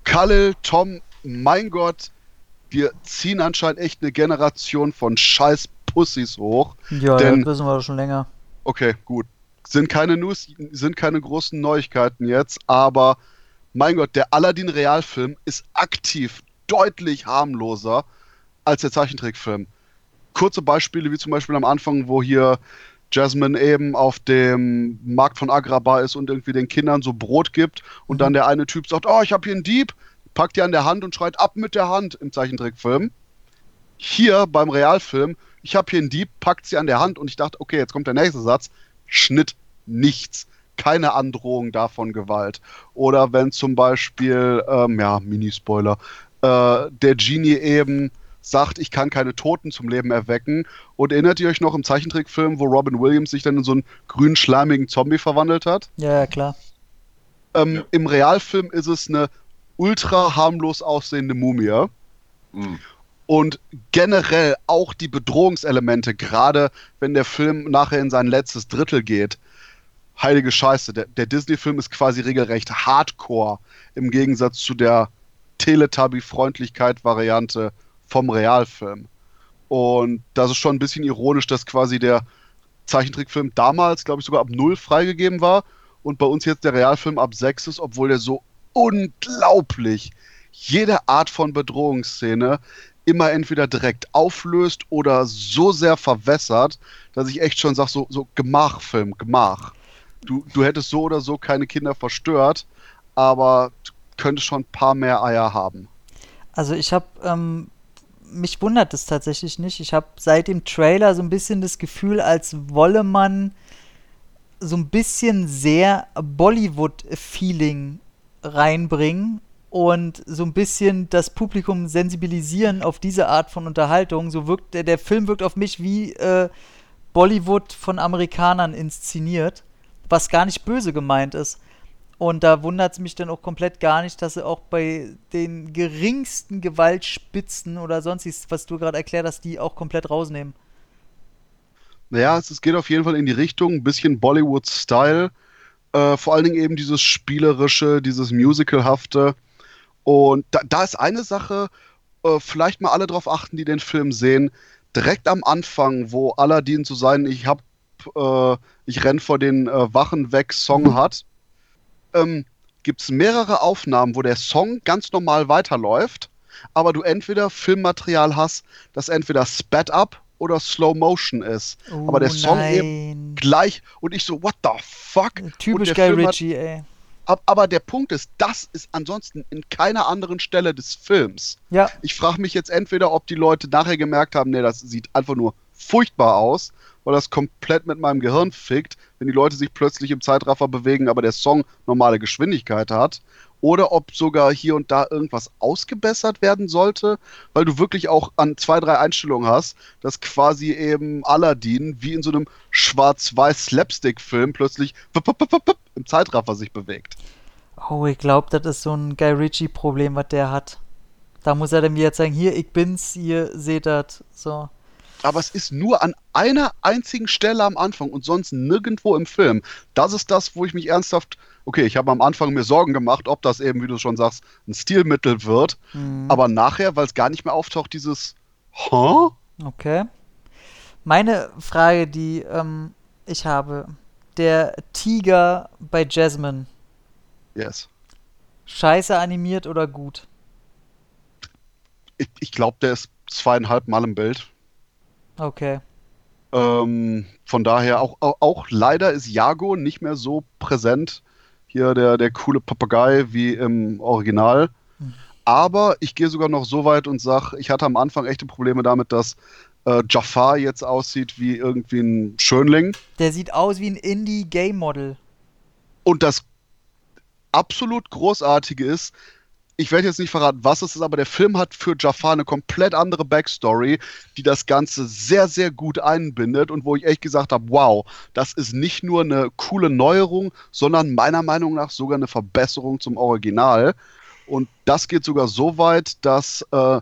Kalle, Tom, mein Gott, wir ziehen anscheinend echt eine Generation von scheiß Pussys hoch. Ja, Denn- das wissen wir doch schon länger. Okay, gut. Sind keine News, sind keine großen Neuigkeiten jetzt, aber mein Gott, der Aladdin-Realfilm ist aktiv deutlich harmloser als der Zeichentrickfilm. Kurze Beispiele, wie zum Beispiel am Anfang, wo hier Jasmine eben auf dem Markt von Agrabah ist und irgendwie den Kindern so Brot gibt und dann der eine Typ sagt, oh, ich habe hier einen Dieb, packt die an der Hand und schreit ab mit der Hand im Zeichentrickfilm. Hier beim Realfilm, ich habe hier einen Dieb, packt sie an der Hand und ich dachte, okay, jetzt kommt der nächste Satz, Schnitt, nichts. Keine Androhung davon Gewalt. Oder wenn zum Beispiel, ähm, ja, Minispoiler, äh, der Genie eben sagt, ich kann keine Toten zum Leben erwecken. Und erinnert ihr euch noch im Zeichentrickfilm, wo Robin Williams sich dann in so einen grünen, schleimigen Zombie verwandelt hat? Ja, ja, klar. Ähm, Ja. Im Realfilm ist es eine ultra harmlos aussehende Mumie. Hm. Und generell auch die Bedrohungselemente, gerade wenn der Film nachher in sein letztes Drittel geht. Heilige Scheiße, der, der Disney-Film ist quasi regelrecht hardcore im Gegensatz zu der Teletubby-Freundlichkeit-Variante vom Realfilm. Und das ist schon ein bisschen ironisch, dass quasi der Zeichentrickfilm damals, glaube ich, sogar ab 0 freigegeben war und bei uns jetzt der Realfilm ab 6 ist, obwohl der so unglaublich jede Art von Bedrohungsszene immer entweder direkt auflöst oder so sehr verwässert, dass ich echt schon sage, so, so Gemachfilm, Gemach. Du, du hättest so oder so keine Kinder verstört, aber könntest schon ein paar mehr Eier haben. Also ich habe, ähm, mich wundert es tatsächlich nicht. Ich habe seit dem Trailer so ein bisschen das Gefühl, als wolle man so ein bisschen sehr Bollywood-Feeling reinbringen und so ein bisschen das Publikum sensibilisieren auf diese Art von Unterhaltung. So wirkt der, der Film wirkt auf mich wie äh, Bollywood von Amerikanern inszeniert, was gar nicht böse gemeint ist. Und da wundert es mich dann auch komplett gar nicht, dass sie auch bei den geringsten Gewaltspitzen oder sonstiges, was du gerade erklärt hast, die auch komplett rausnehmen. Naja, es, es geht auf jeden Fall in die Richtung, ein bisschen Bollywood-Style. Äh, vor allen Dingen eben dieses spielerische, dieses Musicalhafte. Und da, da ist eine Sache, äh, vielleicht mal alle drauf achten, die den Film sehen. Direkt am Anfang, wo Aladdin zu sein, ich hab, äh, ich renn vor den äh, Wachen weg, Song hat, ähm, gibt es mehrere Aufnahmen, wo der Song ganz normal weiterläuft, aber du entweder Filmmaterial hast, das entweder Sped Up oder Slow Motion ist. aber der Song eben Oh nein. gleich und ich so, what the fuck? Typisch Guy Ritchie, ey. Ab- Aber der Punkt ist, das ist ansonsten in keiner anderen Stelle des Films. Ja, Ich frage mich jetzt entweder, ob die Leute nachher gemerkt haben, nee, das sieht einfach nur furchtbar aus, weil das komplett mit meinem Gehirn fickt, wenn die Leute sich plötzlich im Zeitraffer bewegen, aber der Song normale Geschwindigkeit hat. Oder ob sogar hier und da irgendwas ausgebessert werden sollte, weil du wirklich auch an zwei, drei Einstellungen hast, dass quasi eben Aladdin wie in so einem plötzlich wupp, wupp, wupp im Zeitraffer sich bewegt. Oh, ich glaube, das ist so ein Guy Ritchie-Problem, was der hat. Da muss er dann wieder sagen, hier, ich bin's, ihr seht das. So. aber es ist nur an einer einzigen Stelle am Anfang und sonst nirgendwo im Film. Das ist das, wo ich mich ernsthaft, okay, ich habe am Anfang mir Sorgen gemacht, ob das eben, wie du schon sagst, ein Stilmittel wird, Hm, aber nachher, weil es gar nicht mehr auftaucht, dieses Huh? okay. Meine Frage, die ähm, ich habe, der Tiger bei Jasmine, Yes. scheiße animiert oder gut? Ich, ich glaube, der ist zweieinhalb Mal im Bild. Okay. Ähm, von daher auch, auch, auch leider ist Jago nicht mehr so präsent. Hier der, der coole Papagei wie im Original. Mhm. Aber ich gehe sogar noch so weit und sage, ich hatte am Anfang echte Probleme damit, dass äh, Jafar jetzt aussieht wie irgendwie ein Schönling. Der sieht aus wie ein Indie-Game-Model. Und das absolut Großartige ist, ich werde jetzt nicht verraten, was es ist, aber der Film hat für Jafar eine komplett andere Backstory, die das Ganze sehr, sehr gut einbindet und wo ich echt gesagt habe, wow, das ist nicht nur eine coole Neuerung, sondern meiner Meinung nach sogar eine Verbesserung zum Original. Und das geht sogar so weit, dass äh,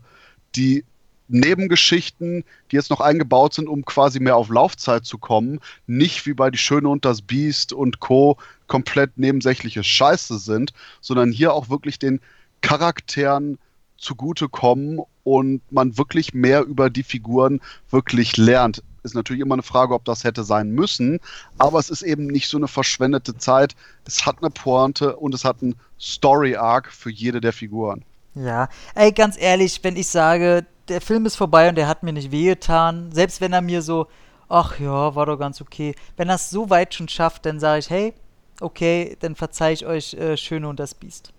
die Nebengeschichten, die jetzt noch eingebaut sind, um quasi mehr auf Laufzeit zu kommen, nicht wie bei Die Schöne und das Biest und Co. komplett nebensächliche Scheiße sind, sondern hier auch wirklich den Charakteren zugutekommen und man wirklich mehr über die Figuren wirklich lernt. Ist natürlich immer eine Frage, ob das hätte sein müssen, aber es ist eben nicht so eine verschwendete Zeit. Es hat eine Pointe und es hat einen Story-Arc für jede der Figuren. Ja, ey, ganz ehrlich, wenn ich sage, der Film ist vorbei und der hat mir nicht wehgetan, selbst wenn er mir so, ach ja, war doch ganz okay, wenn er es so weit schon schafft, dann sage ich, hey, okay, dann verzeih ich euch äh, Schöne und das Biest.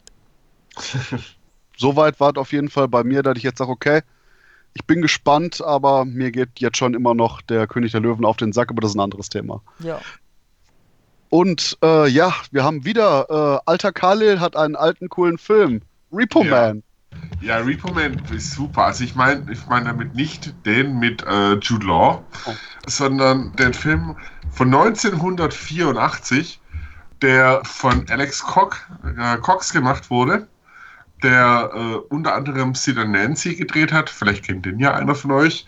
Soweit war es auf jeden Fall bei mir, dass ich jetzt sage, okay, ich bin gespannt, aber mir geht jetzt schon immer noch der König der Löwen auf den Sack, aber das ist ein anderes Thema. Ja. Und äh, ja, wir haben wieder, äh, alter Khalil hat einen alten, coolen Film. Repo Ja. Man. Ja, Repo Man ist super. Also ich meine ich mein damit nicht den mit äh, Jude Law, Oh. sondern den Film von 1984, der von Alex Cox, äh, Cox gemacht wurde, der äh, unter anderem Sid Nancy gedreht hat. Vielleicht kennt den ja einer von euch.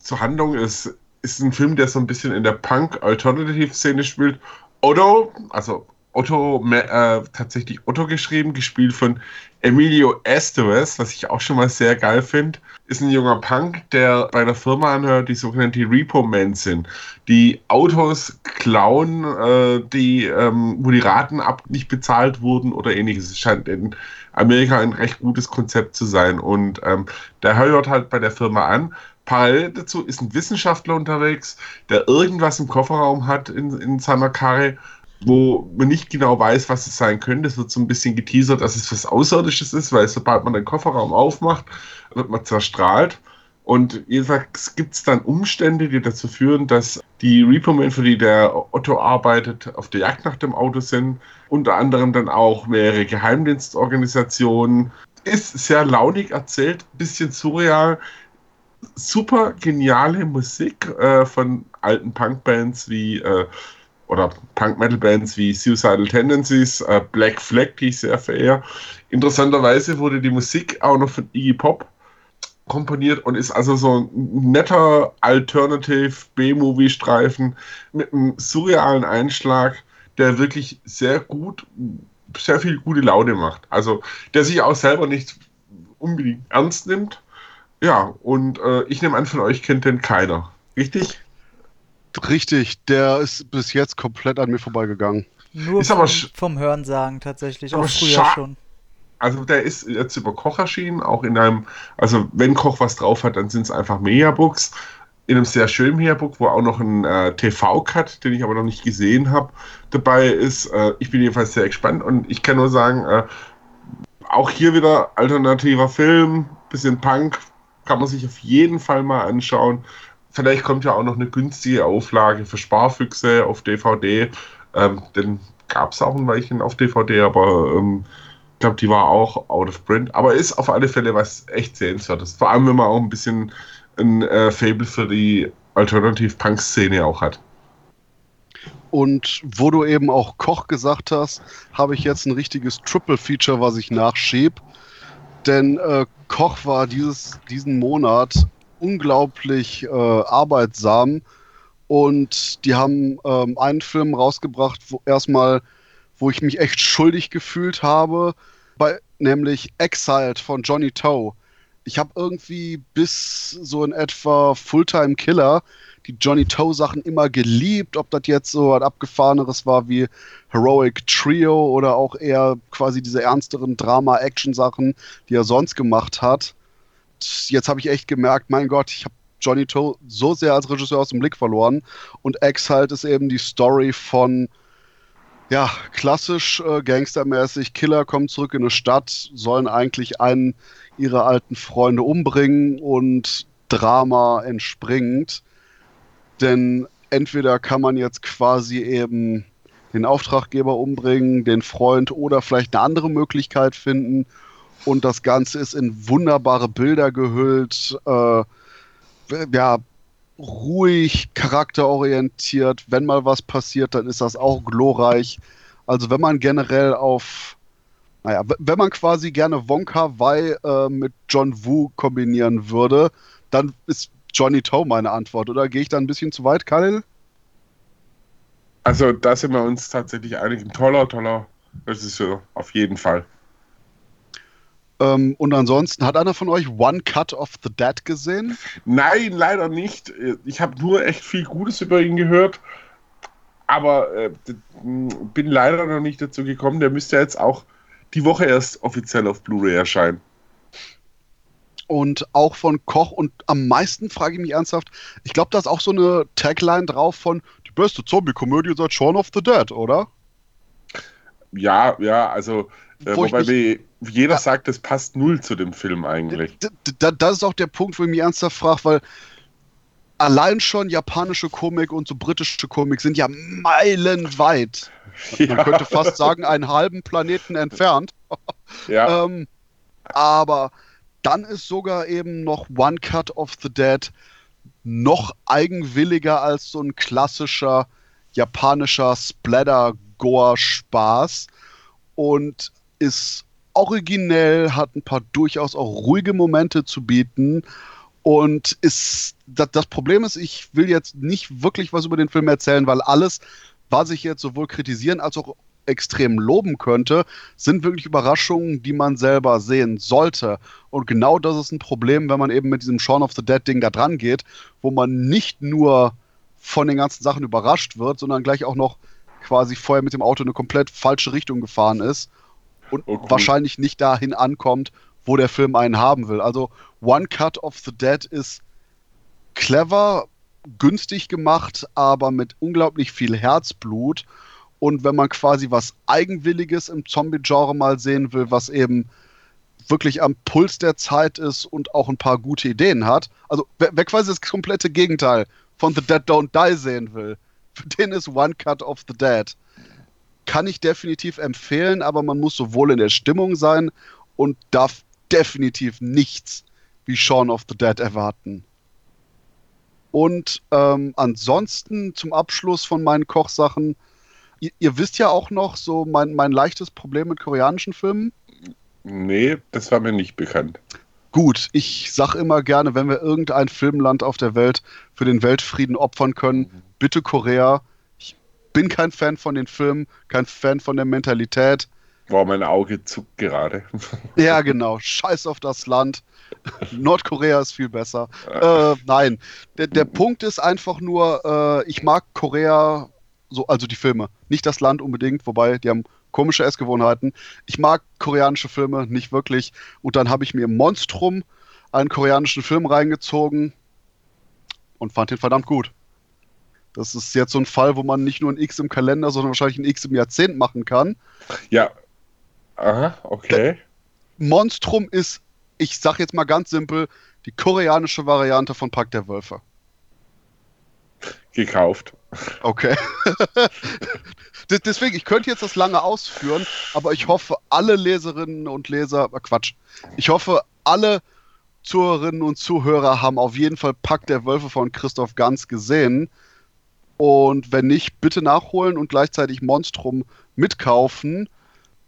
Zur Handlung ist, ist ein Film, der so ein bisschen in der Punk-Alternative-Szene spielt. Otto, also Otto, äh, tatsächlich Otto geschrieben, gespielt von Emilio Estevez, was ich auch schon mal sehr geil finde, ist ein junger Punk, der bei einer Firma anhört, die sogenannte Repo Men sind, die Autos klauen, äh, die, ähm, wo die Raten ab nicht bezahlt wurden oder ähnliches. Es scheint in Amerika ein recht gutes Konzept zu sein. Und ähm, der hört halt bei der Firma an. Parallel dazu ist ein Wissenschaftler unterwegs, der irgendwas im Kofferraum hat in, in seiner Karre wo man nicht genau weiß, was es sein könnte. Es wird so ein bisschen geteasert, dass es was Außerirdisches ist, weil sobald man den Kofferraum aufmacht, wird man zerstrahlt. Und jedenfalls gibt es dann Umstände, die dazu führen, dass die Repo-Men, für die der Otto arbeitet, auf der Jagd nach dem Auto sind. Unter anderem dann auch mehrere Geheimdienstorganisationen. Ist sehr launig erzählt, bisschen surreal. Super geniale Musik äh, von alten Punkbands wie äh, oder Punk-Metal-Bands wie Suicidal Tendencies, äh, Black Flag, die ich sehr verehre. Interessanterweise wurde die Musik auch noch von Iggy Pop komponiert und ist also so ein netter Alternative B-Movie-Streifen mit einem surrealen Einschlag, der wirklich sehr gut, sehr viel gute Laune macht. Also der sich auch selber nicht unbedingt ernst nimmt. Ja, und äh, ich nehme an, von euch kennt den keiner. Richtig? Richtig, der ist bis jetzt komplett an mir vorbeigegangen. Nur Ist aber vom, sch- vom Hörensagen tatsächlich, aber auch früher scha- schon. Also der ist jetzt über Koch erschienen, auch in einem, also wenn Koch was drauf hat, dann sind es einfach Mediabooks. In einem sehr schönen Mediabook, wo auch noch ein äh, TV-Cut, den ich aber noch nicht gesehen habe, dabei ist. Äh, ich bin jedenfalls sehr gespannt und ich kann nur sagen, äh, auch hier wieder alternativer Film, bisschen Punk, kann man sich auf jeden Fall mal anschauen. Vielleicht kommt ja auch noch eine günstige Auflage für Sparfüchse auf DVD. Ähm, den gab es auch ein Weilchen auf DVD, aber ähm, ich glaube, die war auch out of print. Aber ist auf alle Fälle was echt sehenswertes. Vor allem, wenn man auch ein bisschen ein äh, Fable für die Alternative-Punk-Szene auch hat. Und wo du eben auch Koch gesagt hast, habe ich jetzt ein richtiges Triple-Feature, was ich nachschieb. Denn äh, Koch war dieses, diesen Monat unglaublich äh, arbeitsam und die haben ähm, einen Film rausgebracht, wo erstmal, wo ich mich echt schuldig gefühlt habe, bei, nämlich Exiled von Johnny Toe. Ich habe irgendwie bis so in etwa Fulltime Killer die Johnny Toe Sachen immer geliebt, ob das jetzt so ein abgefahreneres war wie Heroic Trio oder auch eher quasi diese ernsteren Drama-Action-Sachen, die er sonst gemacht hat. Jetzt habe ich echt gemerkt, mein Gott, ich habe Johnny Toe so sehr als Regisseur aus dem Blick verloren und Exiled ist eben die Story von ja, klassisch äh, gangstermäßig, Killer kommen zurück in eine Stadt, sollen eigentlich einen ihrer alten Freunde umbringen und Drama entspringt. Denn entweder kann man jetzt quasi eben den Auftraggeber umbringen, den Freund oder vielleicht eine andere Möglichkeit finden. Und das Ganze ist in wunderbare Bilder gehüllt. Äh, ja, ruhig, charakterorientiert. Wenn mal was passiert, dann ist das auch glorreich. Also wenn man generell auf, naja, wenn man quasi gerne Wonka Wai äh, mit John Woo kombinieren würde, dann ist Johnny Toe meine Antwort. Oder gehe ich da ein bisschen zu weit, Khalil? Also da sind wir uns tatsächlich einig. Ein toller, toller Regisseur, auf jeden Fall. Ähm, und ansonsten, hat einer von euch One Cut of the Dead gesehen? Nein, leider nicht. Ich habe nur echt viel Gutes über ihn gehört. Aber äh, bin leider noch nicht dazu gekommen. Der müsste jetzt auch die Woche erst offiziell auf Blu-ray erscheinen. Und auch von Koch. Und am meisten frage ich mich ernsthaft, ich glaube, da ist auch so eine Tagline drauf von die beste Zombie-Komödie seit Shaun of the Dead, oder? Ja, ja, also äh, wobei mich, jeder sagt, das passt null zu dem Film eigentlich. Das ist auch der Punkt, wo ich mich ernsthaft frage, weil allein schon japanische Komik und so britische Komik sind ja meilenweit. Ja. Man könnte fast sagen, einen halben Planeten entfernt. Ja. ähm, aber dann ist sogar eben noch One Cut of the Dead noch eigenwilliger als so ein klassischer japanischer Splatter-Gore-Spaß und ist originell, hat ein paar durchaus auch ruhige Momente zu bieten und ist das, das, Problem ist, ich will jetzt nicht wirklich was über den Film erzählen, weil alles, was ich jetzt sowohl kritisieren als auch extrem loben könnte, sind wirklich Überraschungen, die man selber sehen sollte. Und genau das ist ein Problem, wenn man eben mit diesem Shaun of the Dead Ding da dran geht, wo man nicht nur von den ganzen Sachen überrascht wird, sondern gleich auch noch quasi vorher mit dem Auto in eine komplett falsche Richtung gefahren ist und. Oh, wahrscheinlich nicht dahin ankommt, wo der Film einen haben will. Also One Cut of the Dead ist clever, günstig gemacht, aber mit unglaublich viel Herzblut. Und wenn man quasi was Eigenwilliges im Zombie-Genre mal sehen will, was eben wirklich am Puls der Zeit ist und auch ein paar gute Ideen hat, also wer, wer quasi das komplette Gegenteil von The Dead Don't Die sehen will, für den ist One Cut of the Dead. Kann ich definitiv empfehlen, aber man muss sowohl in der Stimmung sein und darf definitiv nichts wie Shaun of the Dead erwarten. Und ähm, ansonsten zum Abschluss von meinen Kochsachen, ihr, ihr, wisst ja auch noch so mein, mein leichtes Problem mit koreanischen Filmen. Nee, das war mir nicht bekannt. Gut, ich sag immer gerne, wenn wir irgendein Filmland auf der Welt für den Weltfrieden opfern können, mhm. bitte Korea. Ich bin kein Fan von den Filmen, kein Fan von der Mentalität. Boah, mein Auge zuckt gerade. Ja, genau. Scheiß auf das Land. Nordkorea ist viel besser. Äh, nein, der, der Punkt ist einfach nur, äh, ich mag Korea, so, also die Filme, nicht das Land unbedingt, wobei die haben komische Essgewohnheiten. Ich mag koreanische Filme nicht wirklich. Und dann habe ich mir Monstrum, einen koreanischen Film reingezogen und fand den verdammt gut. Das ist jetzt so ein Fall, wo man nicht nur ein X im Kalender, sondern wahrscheinlich ein X im Jahrzehnt machen kann. Ja, Aha, okay. Monstrum ist, ich sag jetzt mal ganz simpel, die koreanische Variante von Pack der Wölfe. Gekauft. Okay. Deswegen, ich könnte jetzt das lange ausführen, aber ich hoffe, alle Leserinnen und Leser, äh Quatsch, ich hoffe, alle Zuhörerinnen und Zuhörer haben auf jeden Fall Pack der Wölfe von Christoph Ganz gesehen. Und wenn nicht, bitte nachholen und gleichzeitig Monstrum mitkaufen.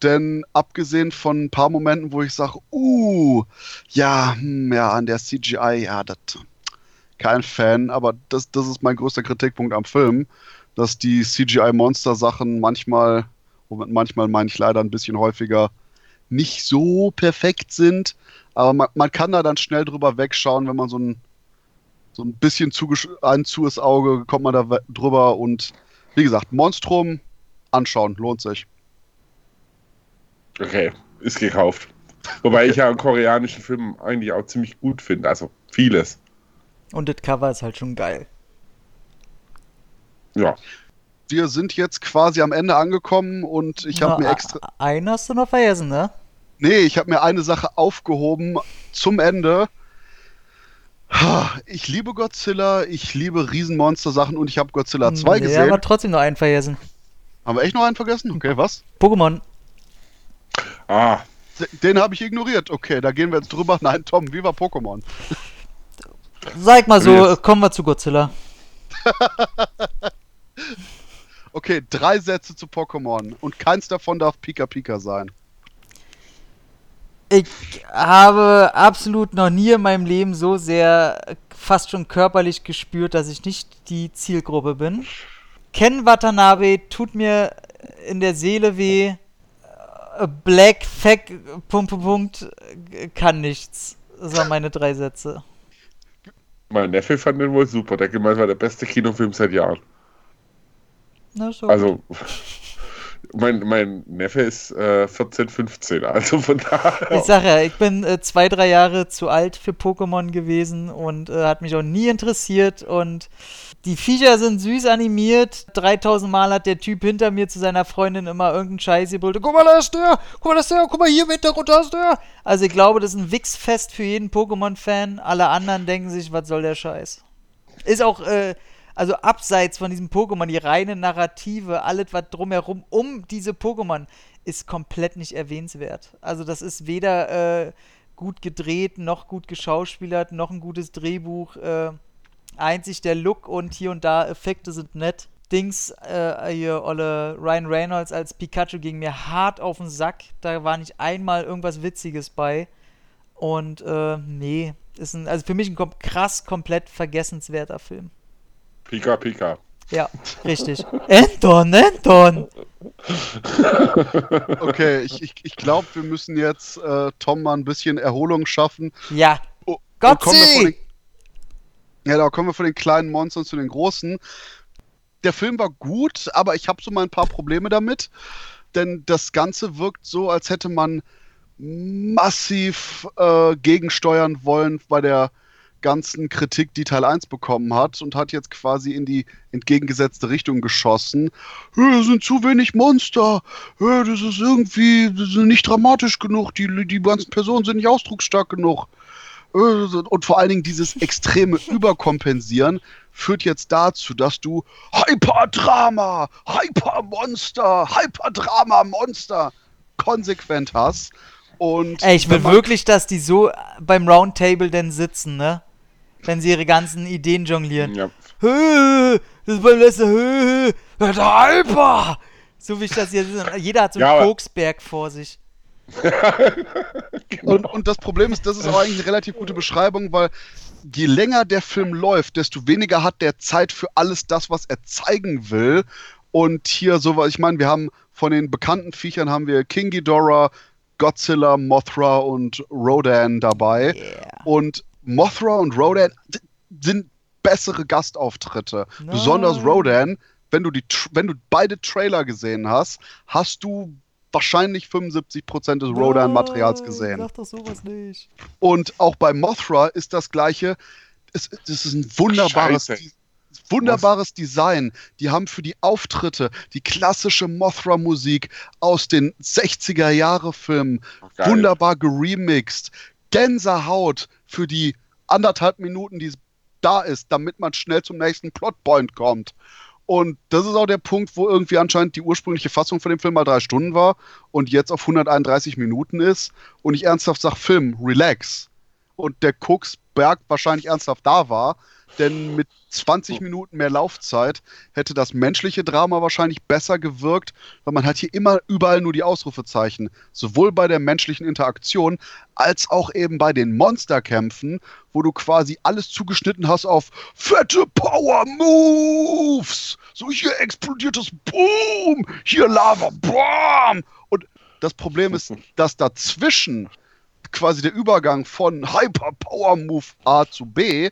Denn abgesehen von ein paar Momenten, wo ich sage, uh, ja, hm, ja, an der CGI, ja, das kein Fan, aber das, das ist mein größter Kritikpunkt am Film, dass die CGI-Monster-Sachen manchmal, manchmal meine ich leider ein bisschen häufiger, nicht so perfekt sind. Aber man, man kann da dann schnell drüber wegschauen, wenn man so ein, so ein bisschen ein zues Auge kommt man da drüber und wie gesagt, Monstrum anschauen, lohnt sich. Okay, ist gekauft. Wobei ich ja einen koreanischen Film eigentlich auch ziemlich gut finde, also vieles. Und das Cover ist halt schon geil. Ja. Wir sind jetzt quasi am Ende angekommen und ich habe mir extra. Einen hast du noch vergessen, ne? Nee, ich habe mir eine Sache aufgehoben zum Ende. Ich liebe Godzilla, ich liebe Riesenmonster-Sachen und ich habe Godzilla 2 nee, gesehen. Ja, aber trotzdem noch einen vergessen. Haben wir echt noch einen vergessen? Okay, was? Pokémon. Ah. Den habe ich ignoriert. Okay, da gehen wir jetzt drüber. Nein, Tom, wie war Pokémon? Sag mal so, kommen wir zu Godzilla. okay, drei Sätze zu Pokémon und keins davon darf Pika Pika sein. Ich habe absolut noch nie in meinem Leben so sehr fast schon körperlich gespürt, dass ich nicht die Zielgruppe bin. Ken Watanabe tut mir in der Seele weh Black Fack, Punkt, Punkt, Punkt, kann nichts. Das waren meine drei Sätze. Mein Neffe fand den wohl super. Der gemeint war der beste Kinofilm seit Jahren. Na, so Also, mein, mein Neffe ist äh, 14, 15, also von daher. Ich sag ja, ich bin äh, zwei, drei Jahre zu alt für Pokémon gewesen und äh, hat mich auch nie interessiert und die Viecher sind süß animiert. 3000 Mal hat der Typ hinter mir zu seiner Freundin immer irgendeinen Scheiß gebrüllt. Guck mal, da ist der! Guck mal, da ist der! Guck mal, hier im Hintergrund, da ist der! Also ich glaube, das ist ein Wichsfest für jeden Pokémon-Fan. Alle anderen denken sich, was soll der Scheiß? Ist auch, äh, also abseits von diesem Pokémon, die reine Narrative, alles was drumherum um diese Pokémon ist komplett nicht erwähnenswert. Also das ist weder äh, gut gedreht, noch gut geschauspielert, noch ein gutes Drehbuch. Äh, einzig der Look und hier und da Effekte sind nett. Dings, äh, hier, Olle Ryan Reynolds als Pikachu ging mir hart auf den Sack. Da war nicht einmal irgendwas Witziges bei. Und, äh, nee, ist ein, also für mich ein kom krass komplett vergessenswerter Film. Pika, Pika. Ja, richtig. Anton, Anton! Okay, ich, ich, ich glaube, wir müssen jetzt äh, Tom mal ein bisschen Erholung schaffen. Ja. Oh, sei! den, Ja, da kommen wir von den kleinen Monstern zu den großen. Der Film war gut, aber ich habe so mal ein paar Probleme damit. Denn das Ganze wirkt so, als hätte man massiv äh, gegensteuern wollen bei der ganzen Kritik, die Teil 1 bekommen hat und hat jetzt quasi in die entgegengesetzte Richtung geschossen. "Äh, Es sind zu wenig Monster. Das ist irgendwie das ist nicht dramatisch genug. Die, die ganzen Personen sind nicht ausdrucksstark genug. Und vor allen Dingen dieses extreme Überkompensieren führt jetzt dazu, dass du Hyperdrama, Hypermonster, Hyperdrama, Monster konsequent hast. Und Ey, ich will wirklich, dass die so beim Roundtable denn sitzen, ne? Wenn sie ihre ganzen Ideen jonglieren. Ja. Hö, das ist beim letzten Hö, der Hyper! So wie ich das sehe. Jeder hat so Ja, einen aber- Koksberg vor sich. Und, und das Problem ist, das ist auch eigentlich eine relativ gute Beschreibung, weil je länger der Film läuft, desto weniger hat der Zeit für alles das, was er zeigen will. Und hier so, ich meine, wir haben von den bekannten Viechern haben wir King Ghidorah, Godzilla, Mothra und Rodan dabei. Yeah. Und Mothra und Rodan sind bessere Gastauftritte. Nein. Besonders Rodan, wenn du, die, Tr- wenn du beide Trailer gesehen hast, hast du wahrscheinlich 75% des Rodan-Materials gesehen. Sag doch sowas nicht. Und auch bei Mothra ist das gleiche. Es, es ist ein wunderbares, Scheiße. Wunderbares Design. Die haben für die Auftritte die klassische Mothra-Musik aus den 60er-Jahre-Filmen Geil. wunderbar geremixed. Gänsehaut für die anderthalb Minuten, die da ist, damit man schnell zum nächsten Plotpoint kommt. Und das ist auch der Punkt, wo irgendwie anscheinend die ursprüngliche Fassung von dem Film mal drei Stunden war und jetzt auf 131 Minuten ist. Und ich ernsthaft sage, Film, relax. Und der Koksberg wahrscheinlich ernsthaft da war, denn mit 20 Minuten mehr Laufzeit hätte das menschliche Drama wahrscheinlich besser gewirkt, weil man hat hier immer überall nur die Ausrufezeichen. Sowohl bei der menschlichen Interaktion als auch eben bei den Monsterkämpfen, wo du quasi alles zugeschnitten hast auf fette Power Moves. So hier explodiert das Boom, hier Lava, Bam. Und das Problem ist, dass dazwischen quasi der Übergang von Hyper Power Move A zu B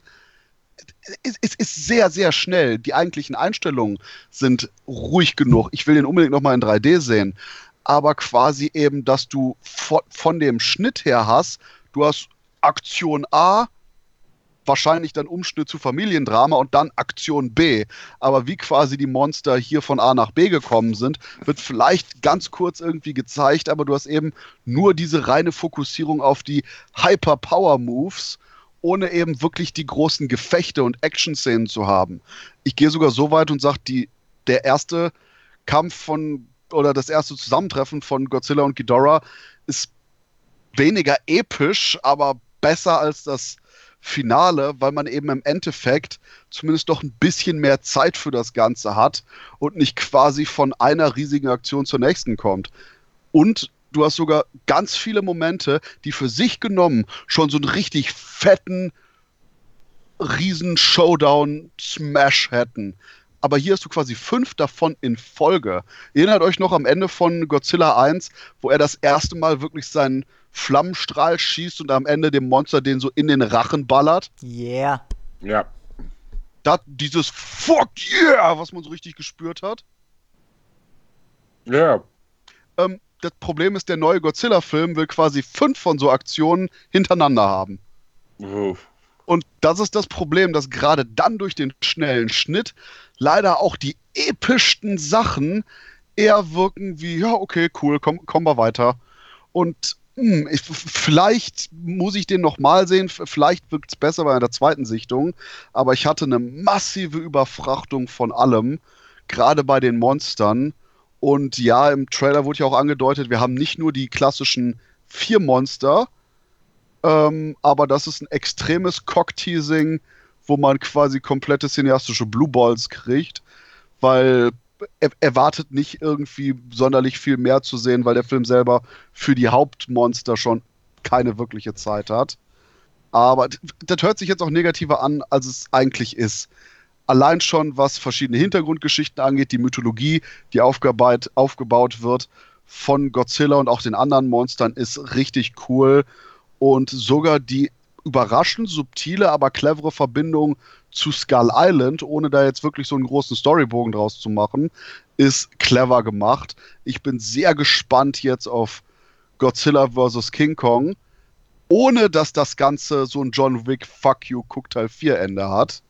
es ist, ist sehr, sehr schnell. Die eigentlichen Einstellungen sind ruhig genug. Ich will den unbedingt nochmal in 3D sehen. Aber quasi eben, dass du von, von dem Schnitt her hast, du hast Aktion A, wahrscheinlich dann Umschnitt zu Familiendrama und dann Aktion B. Aber wie quasi die Monster hier von A nach B gekommen sind, wird vielleicht ganz kurz irgendwie gezeigt, aber du hast eben nur diese reine Fokussierung auf die Hyper-Power-Moves ohne eben wirklich die großen Gefechte und Action-Szenen zu haben. Ich gehe sogar so weit und sage, der erste Kampf von oder das erste Zusammentreffen von Godzilla und Ghidorah ist weniger episch, aber besser als das Finale, weil man eben im Endeffekt zumindest doch ein bisschen mehr Zeit für das Ganze hat und nicht quasi von einer riesigen Aktion zur nächsten kommt. Und du hast sogar ganz viele Momente, die für sich genommen schon so einen richtig fetten riesen Showdown-Smash hätten. aber hier hast du quasi fünf davon in Folge. Erinnert euch noch am Ende von Godzilla 1, wo er das erste Mal wirklich seinen Flammenstrahl schießt und am Ende dem Monster den so in den Rachen ballert? Yeah. Ja. Da dieses Fuck yeah, was man so richtig gespürt hat. Ja. Ähm, das Problem ist, der neue Godzilla-Film will quasi fünf von so Aktionen hintereinander haben. Uff. Und das ist das Problem, dass gerade dann durch den schnellen Schnitt leider auch die epischsten Sachen eher wirken wie, ja, okay, cool, komm, kommen wir weiter. Und hm, ich, vielleicht muss ich den nochmal sehen, vielleicht wirkt es besser bei der zweiten Sichtung, aber ich hatte eine massive Überfrachtung von allem, gerade bei den Monstern. Und ja, im Trailer wurde ja auch angedeutet, wir haben nicht nur die klassischen vier Monster, ähm, aber das ist ein extremes Cockteasing, wo man quasi komplette cineastische Blue Balls kriegt, weil er erwartet nicht irgendwie sonderlich viel mehr zu sehen, weil der Film selber für die Hauptmonster schon keine wirkliche Zeit hat. Aber das hört sich jetzt auch negativer an, als es eigentlich ist. Allein schon, was verschiedene Hintergrundgeschichten angeht, die Mythologie, die aufgebaut, aufgebaut wird von Godzilla und auch den anderen Monstern, ist richtig cool. Und sogar die überraschend subtile, aber clevere Verbindung zu Skull Island, ohne da jetzt wirklich so einen großen Storybogen draus zu machen, ist clever gemacht. Ich bin sehr gespannt jetzt auf Godzilla vs. King Kong, ohne dass das Ganze so ein John Wick Fuck You Cook Teil 4 Ende hat.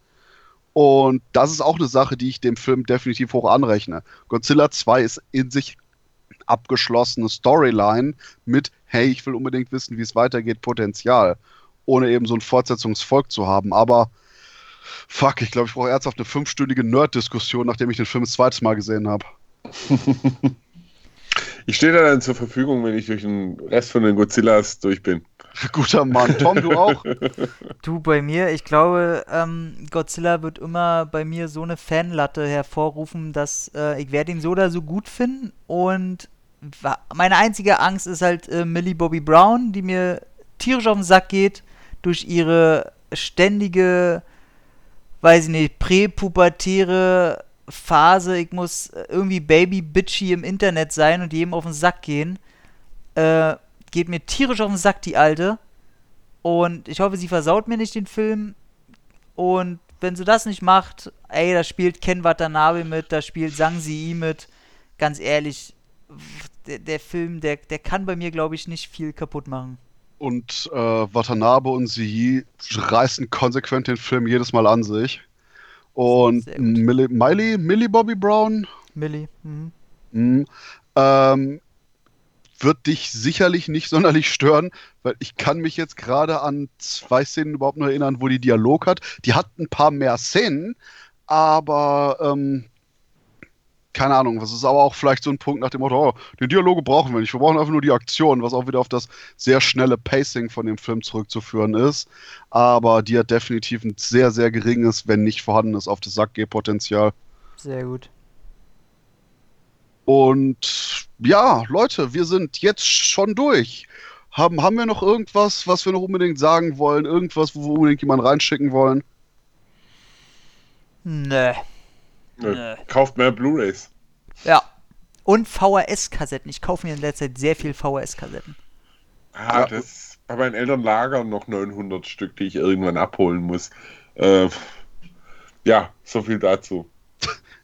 Und das ist auch eine Sache, die ich dem Film definitiv hoch anrechne. Godzilla 2 ist in sich abgeschlossene Storyline mit, hey, ich will unbedingt wissen, wie es weitergeht, Potenzial, ohne eben so ein Fortsetzungsvolk zu haben. Aber fuck, ich glaube, ich brauche ernsthaft eine fünfstündige Nerd-Diskussion, nachdem ich den Film das zweite Mal gesehen habe. ich stehe da dann zur Verfügung, wenn ich durch den Rest von den Godzillas durch bin. Guter Mann. Tom, du auch? Du bei mir, ich glaube, ähm, Godzilla wird immer bei mir so eine Fanlatte hervorrufen, dass äh, ich werde ihn so oder so gut finden und meine einzige Angst ist halt äh, Millie Bobby Brown, die mir tierisch auf den Sack geht durch ihre ständige, weiß ich nicht, präpubertäre Phase. Ich muss irgendwie Baby-Bitchy im Internet sein und jedem auf den Sack gehen. Äh, geht mir tierisch auf den Sack, die Alte. Und ich hoffe, sie versaut mir nicht den Film. Und wenn sie das nicht macht, ey, da spielt Ken Watanabe mit, da spielt Sang Si mit. Ganz ehrlich, der, der Film, der, der kann bei mir, glaube ich, nicht viel kaputt machen. Und äh, Watanabe und Sie reißen konsequent den Film jedes Mal an sich. Und Millie, Miley, Millie Bobby Brown? Millie. Mhm. Mhm. Ähm, wird dich sicherlich nicht sonderlich stören, weil ich kann mich jetzt gerade an zwei Szenen überhaupt nur erinnern, wo die Dialog hat. Die hat ein paar mehr Szenen, aber ähm, keine Ahnung, was ist aber auch vielleicht so ein Punkt nach dem Motto, oh, den Dialoge brauchen wir nicht, wir brauchen einfach nur die Aktion, was auch wieder auf das sehr schnelle Pacing von dem Film zurückzuführen ist. Aber die hat definitiv ein sehr, sehr geringes, wenn nicht vorhandenes auf das Sackgeh-Potenzial. Sehr gut. Und ja, Leute, wir sind jetzt schon durch. Haben, haben wir noch irgendwas, was wir noch unbedingt sagen wollen? Irgendwas, wo wir unbedingt jemanden reinschicken wollen? Nee. Nö. Kauft mehr Blu-rays. Ja. Und VHS-Kassetten. Ich kaufe mir in letzter Zeit sehr viel VHS-Kassetten. Ah, ja. das bei meinen Eltern lagern noch 900 Stück, die ich irgendwann abholen muss. Äh, ja, so viel dazu.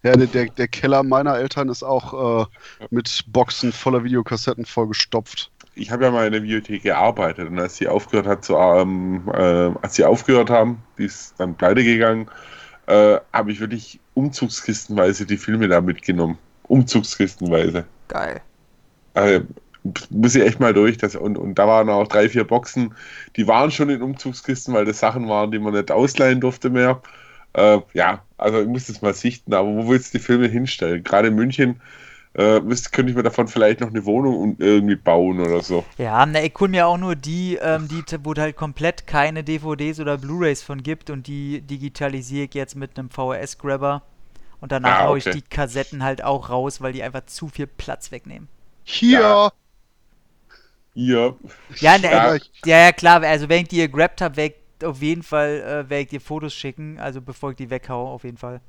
Ja, der, der Keller meiner Eltern ist auch äh, mit Boxen voller Videokassetten vollgestopft. Ich habe ja mal in der Bibliothek gearbeitet und als sie aufgehört hat zu, ähm, äh, als sie aufgehört haben, die ist dann pleite gegangen, äh, habe ich wirklich umzugskistenweise die Filme da mitgenommen. Umzugskistenweise. Geil. Also, muss ich echt mal durch. Das, und, und da waren auch drei, vier Boxen, die waren schon in Umzugskisten, weil das Sachen waren, die man nicht ausleihen durfte mehr. Äh, ja, also ich muss das mal sichten, aber wo willst du die Filme hinstellen? Gerade in München äh, müsste, könnte ich mir davon vielleicht noch eine Wohnung irgendwie bauen oder so. Ja, na, ich hole mir auch nur die, ähm, die, wo halt komplett keine DVDs oder Blu-Rays von gibt und die digitalisiere ich jetzt mit einem VHS-Grabber. Und danach ah, okay. haue ich die Kassetten halt auch raus, weil die einfach zu viel Platz wegnehmen. Hier! Ja. Ja, ne, ja, ja, klar, also wenn ich die gegrabt habe, werde auf jeden Fall äh, werde ich dir Fotos schicken, also bevor ich die weghaue, auf jeden Fall.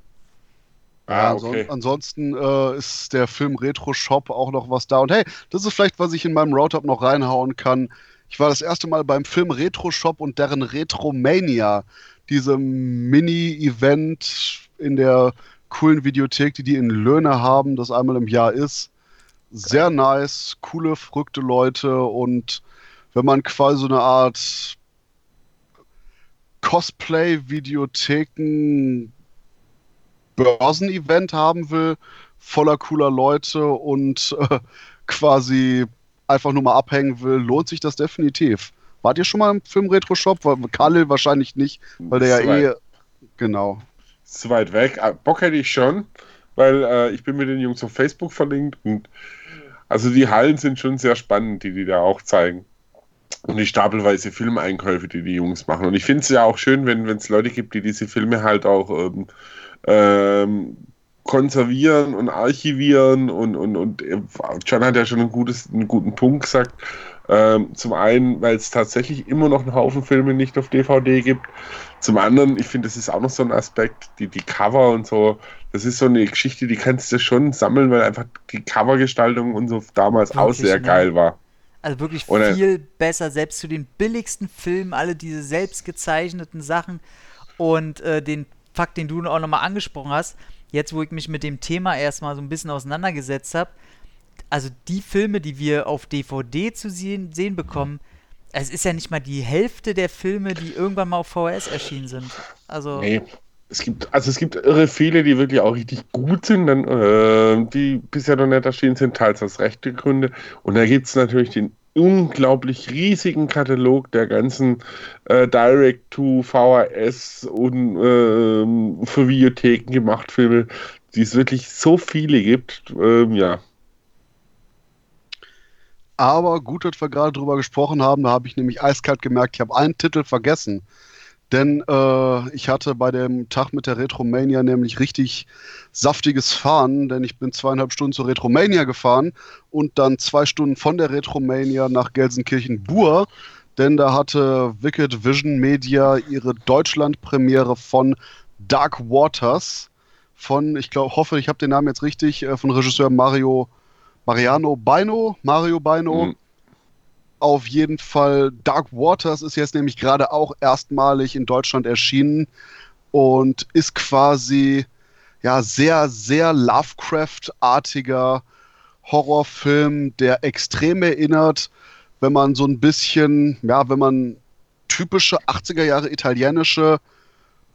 Ah, okay. ansonsten äh, ist der Film Retro Shop auch noch was da. Und hey, das ist vielleicht, was ich in meinem Roundup noch reinhauen kann. Ich war das erste Mal beim Film Retro Shop und deren Retromania, diesem Mini-Event in der coolen Videothek, die die in Löhne haben, das einmal im Jahr ist. Sehr nice, coole, verrückte Leute und wenn man quasi so eine Art Cosplay-Videotheken Börsenevent haben will, voller cooler Leute und äh, quasi einfach nur mal abhängen will, lohnt sich das definitiv. Wart ihr schon mal im Film Retro Shop? Khalil wahrscheinlich nicht, weil der ja eh. Genau. Zu weit weg. Ah, Bock hätte ich schon, weil äh, ich bin mit den Jungs auf Facebook verlinkt und also die Hallen sind schon sehr spannend, die die da auch zeigen. Und die stapelweise Filmeinkäufe, die die Jungs machen. Und ich finde es ja auch schön, wenn es Leute gibt, die diese Filme halt auch ähm, ähm, konservieren und archivieren und, und, und äh, John hat ja schon ein gutes, einen guten Punkt gesagt. Ähm, zum einen, weil es tatsächlich immer noch einen Haufen Filme nicht auf DVD gibt. Zum anderen, ich finde, das ist auch noch so ein Aspekt, die, die Cover und so, das ist so eine Geschichte, die kannst du schon sammeln, weil einfach die Covergestaltung und so damals auch sehr ne? geil war. Also wirklich und, viel besser, selbst zu den billigsten Filmen, alle diese selbst gezeichneten Sachen und äh, den Fakt, den du auch nochmal angesprochen hast, jetzt wo ich mich mit dem Thema erstmal so ein bisschen auseinandergesetzt habe, also die Filme, die wir auf DVD zu sehen, sehen bekommen, es ist ja nicht mal die Hälfte der Filme, die irgendwann mal auf VHS erschienen sind. Also. Nee. Es gibt, also es gibt irre viele, die wirklich auch richtig gut sind, dann, äh, die bisher noch nicht erschienen sind, teils aus rechte Gründe. Und da gibt es natürlich den unglaublich riesigen Katalog der ganzen äh, Direct-to-VHS und äh, für Videotheken gemacht Filme, die es wirklich so viele gibt. Ähm, ja. Aber gut, dass wir gerade drüber gesprochen haben, da habe ich nämlich eiskalt gemerkt, ich habe einen Titel vergessen. Denn äh, ich hatte bei dem Tag mit der Retromania nämlich richtig saftiges Fahren, denn ich bin zweieinhalb Stunden zur Retromania gefahren und dann zwei Stunden von der Retromania nach Gelsenkirchen-Bur, denn da hatte Wicked Vision Media ihre Deutschland-Premiere von Dark Waters von, ich glaube, hoffe, ich habe den Namen jetzt richtig, äh, von Regisseur Mario Mariano Beino, Mario Beino. Mhm auf jeden Fall Dark Waters ist jetzt nämlich gerade auch erstmalig in Deutschland erschienen und ist quasi ja sehr, sehr Lovecraft-artiger Horrorfilm, der extrem erinnert, wenn man so ein bisschen, ja, wenn man typische 80er Jahre italienische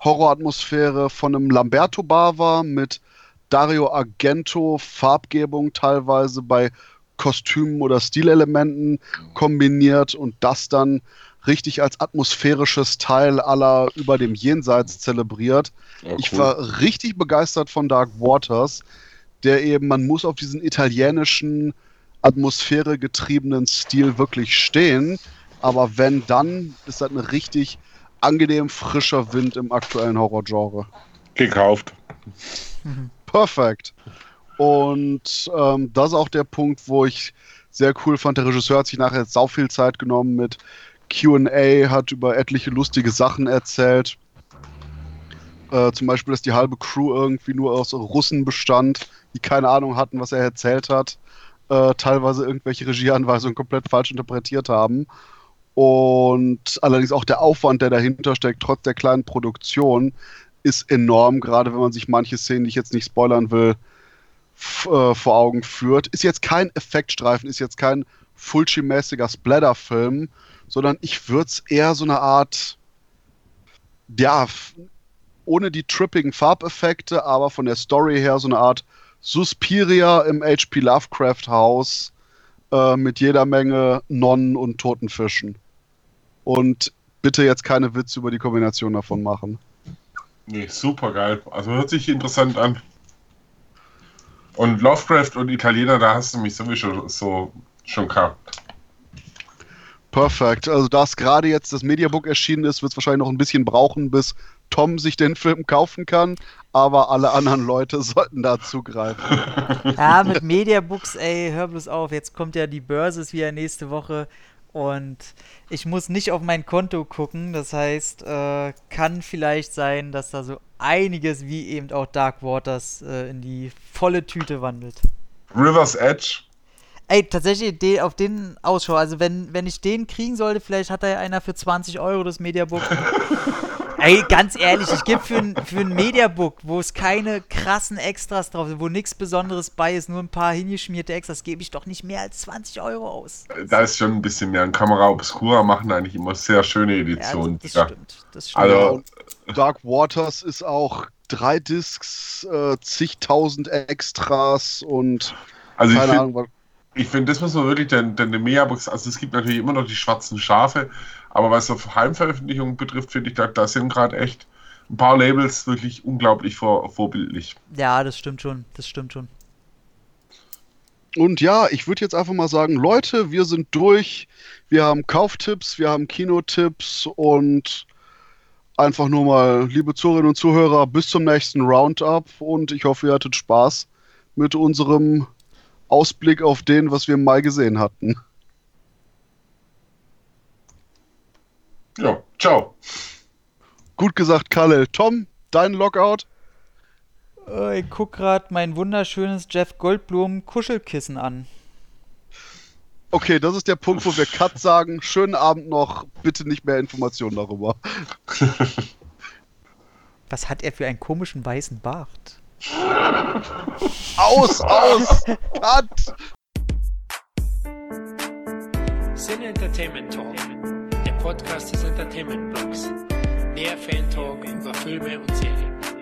Horroratmosphäre von einem Lamberto Bava mit Dario Argento Farbgebung teilweise bei Kostümen oder Stilelementen kombiniert und das dann richtig als atmosphärisches Teil aller über dem Jenseits zelebriert. Ja, cool. Ich war richtig begeistert von Dark Waters, der eben, man muss auf diesen italienischen, atmosphäregetriebenen Stil wirklich stehen. Aber wenn, dann ist das ein richtig angenehm frischer Wind im aktuellen Horrorgenre. Gekauft. Perfekt. Und ähm, das ist auch der Punkt, wo ich sehr cool fand. Der Regisseur hat sich nachher sau viel Zeit genommen mit QA, hat über etliche lustige Sachen erzählt. Äh, zum Beispiel, dass die halbe Crew irgendwie nur aus Russen bestand, die keine Ahnung hatten, was er erzählt hat. Äh, teilweise irgendwelche Regieanweisungen komplett falsch interpretiert haben. Und allerdings auch der Aufwand, der dahinter steckt, trotz der kleinen Produktion, ist enorm, gerade wenn man sich manche Szenen, die ich jetzt nicht spoilern will, äh, vor Augen führt. Ist jetzt kein Effektstreifen, ist jetzt kein Fulci-mäßiger Splatter-Film, sondern ich würde es eher so eine Art, ja, ohne die trippigen Farbeffekte, aber von der Story her so eine Art Suspiria im H.P. Lovecraft-Haus äh, mit jeder Menge Nonnen und toten Fischen. Und bitte jetzt keine Witze über die Kombination davon machen. Nee, super geil. Also hört sich interessant an. Und Lovecraft und Italiener, da hast du mich sowieso so schon gehabt. Perfekt. Also, da es gerade jetzt das Mediabook erschienen ist, wird es wahrscheinlich noch ein bisschen brauchen, bis Tom sich den Film kaufen kann. Aber alle anderen Leute sollten da zugreifen. Ja, mit Mediabooks, ey, hör bloß auf. Jetzt kommt ja die Börse ist wieder nächste Woche. Und ich muss nicht auf mein Konto gucken. Das heißt, äh, kann vielleicht sein, dass da so einiges wie eben auch Dark Waters äh, in die volle Tüte wandelt. River's Edge. Ey, tatsächlich de auf den Ausschau. Also wenn, wenn ich den kriegen sollte, vielleicht hat da ja einer für 20 Euro das Mediabook. Ey, ganz ehrlich, ich gebe für ein, für ein Mediabook, wo es keine krassen Extras drauf sind, wo nichts Besonderes bei ist, nur ein paar hingeschmierte Extras, gebe ich doch nicht mehr als 20 Euro aus. Da ist schon ein bisschen mehr. Ein Kamera Obscura machen eigentlich immer sehr schöne Ja, Editionen. das, Ja, das stimmt. Das stimmt. Also, Dark Waters ist auch drei Discs, äh, zigtausend Extras und also ich keine finde, Ahnung, was. ich find, das muss man wirklich, denn, denn eine Megabox, also es gibt natürlich immer noch die schwarzen Schafe, aber was so Heimveröffentlichungen betrifft, finde ich, da, da sind gerade echt ein paar Labels wirklich unglaublich vor, vorbildlich. ja, das stimmt schon. Das stimmt schon. Und ja, ich würde jetzt einfach mal sagen, Leute, wir sind durch. Wir haben Kauftipps, wir haben Kinotipps und einfach nur mal, liebe Zuhörerinnen und Zuhörer, bis zum nächsten Roundup und ich hoffe, ihr hattet Spaß mit unserem Ausblick auf den, was wir im Mai gesehen hatten. Ja, ciao. Gut gesagt, Kalle. Tom, dein Lockout? Äh, ich guck gerade mein wunderschönes Jeff Goldblum Kuschelkissen an. Okay, das ist der Punkt, wo wir Cut sagen. Schönen Abend noch. Bitte nicht mehr Informationen darüber. Was hat er für einen komischen weißen Bart? Aus, aus! Cut! Sin Entertainment Talk, Podcast des Entertainment Blogs. Mehr Fan Talk über Filme und Serien.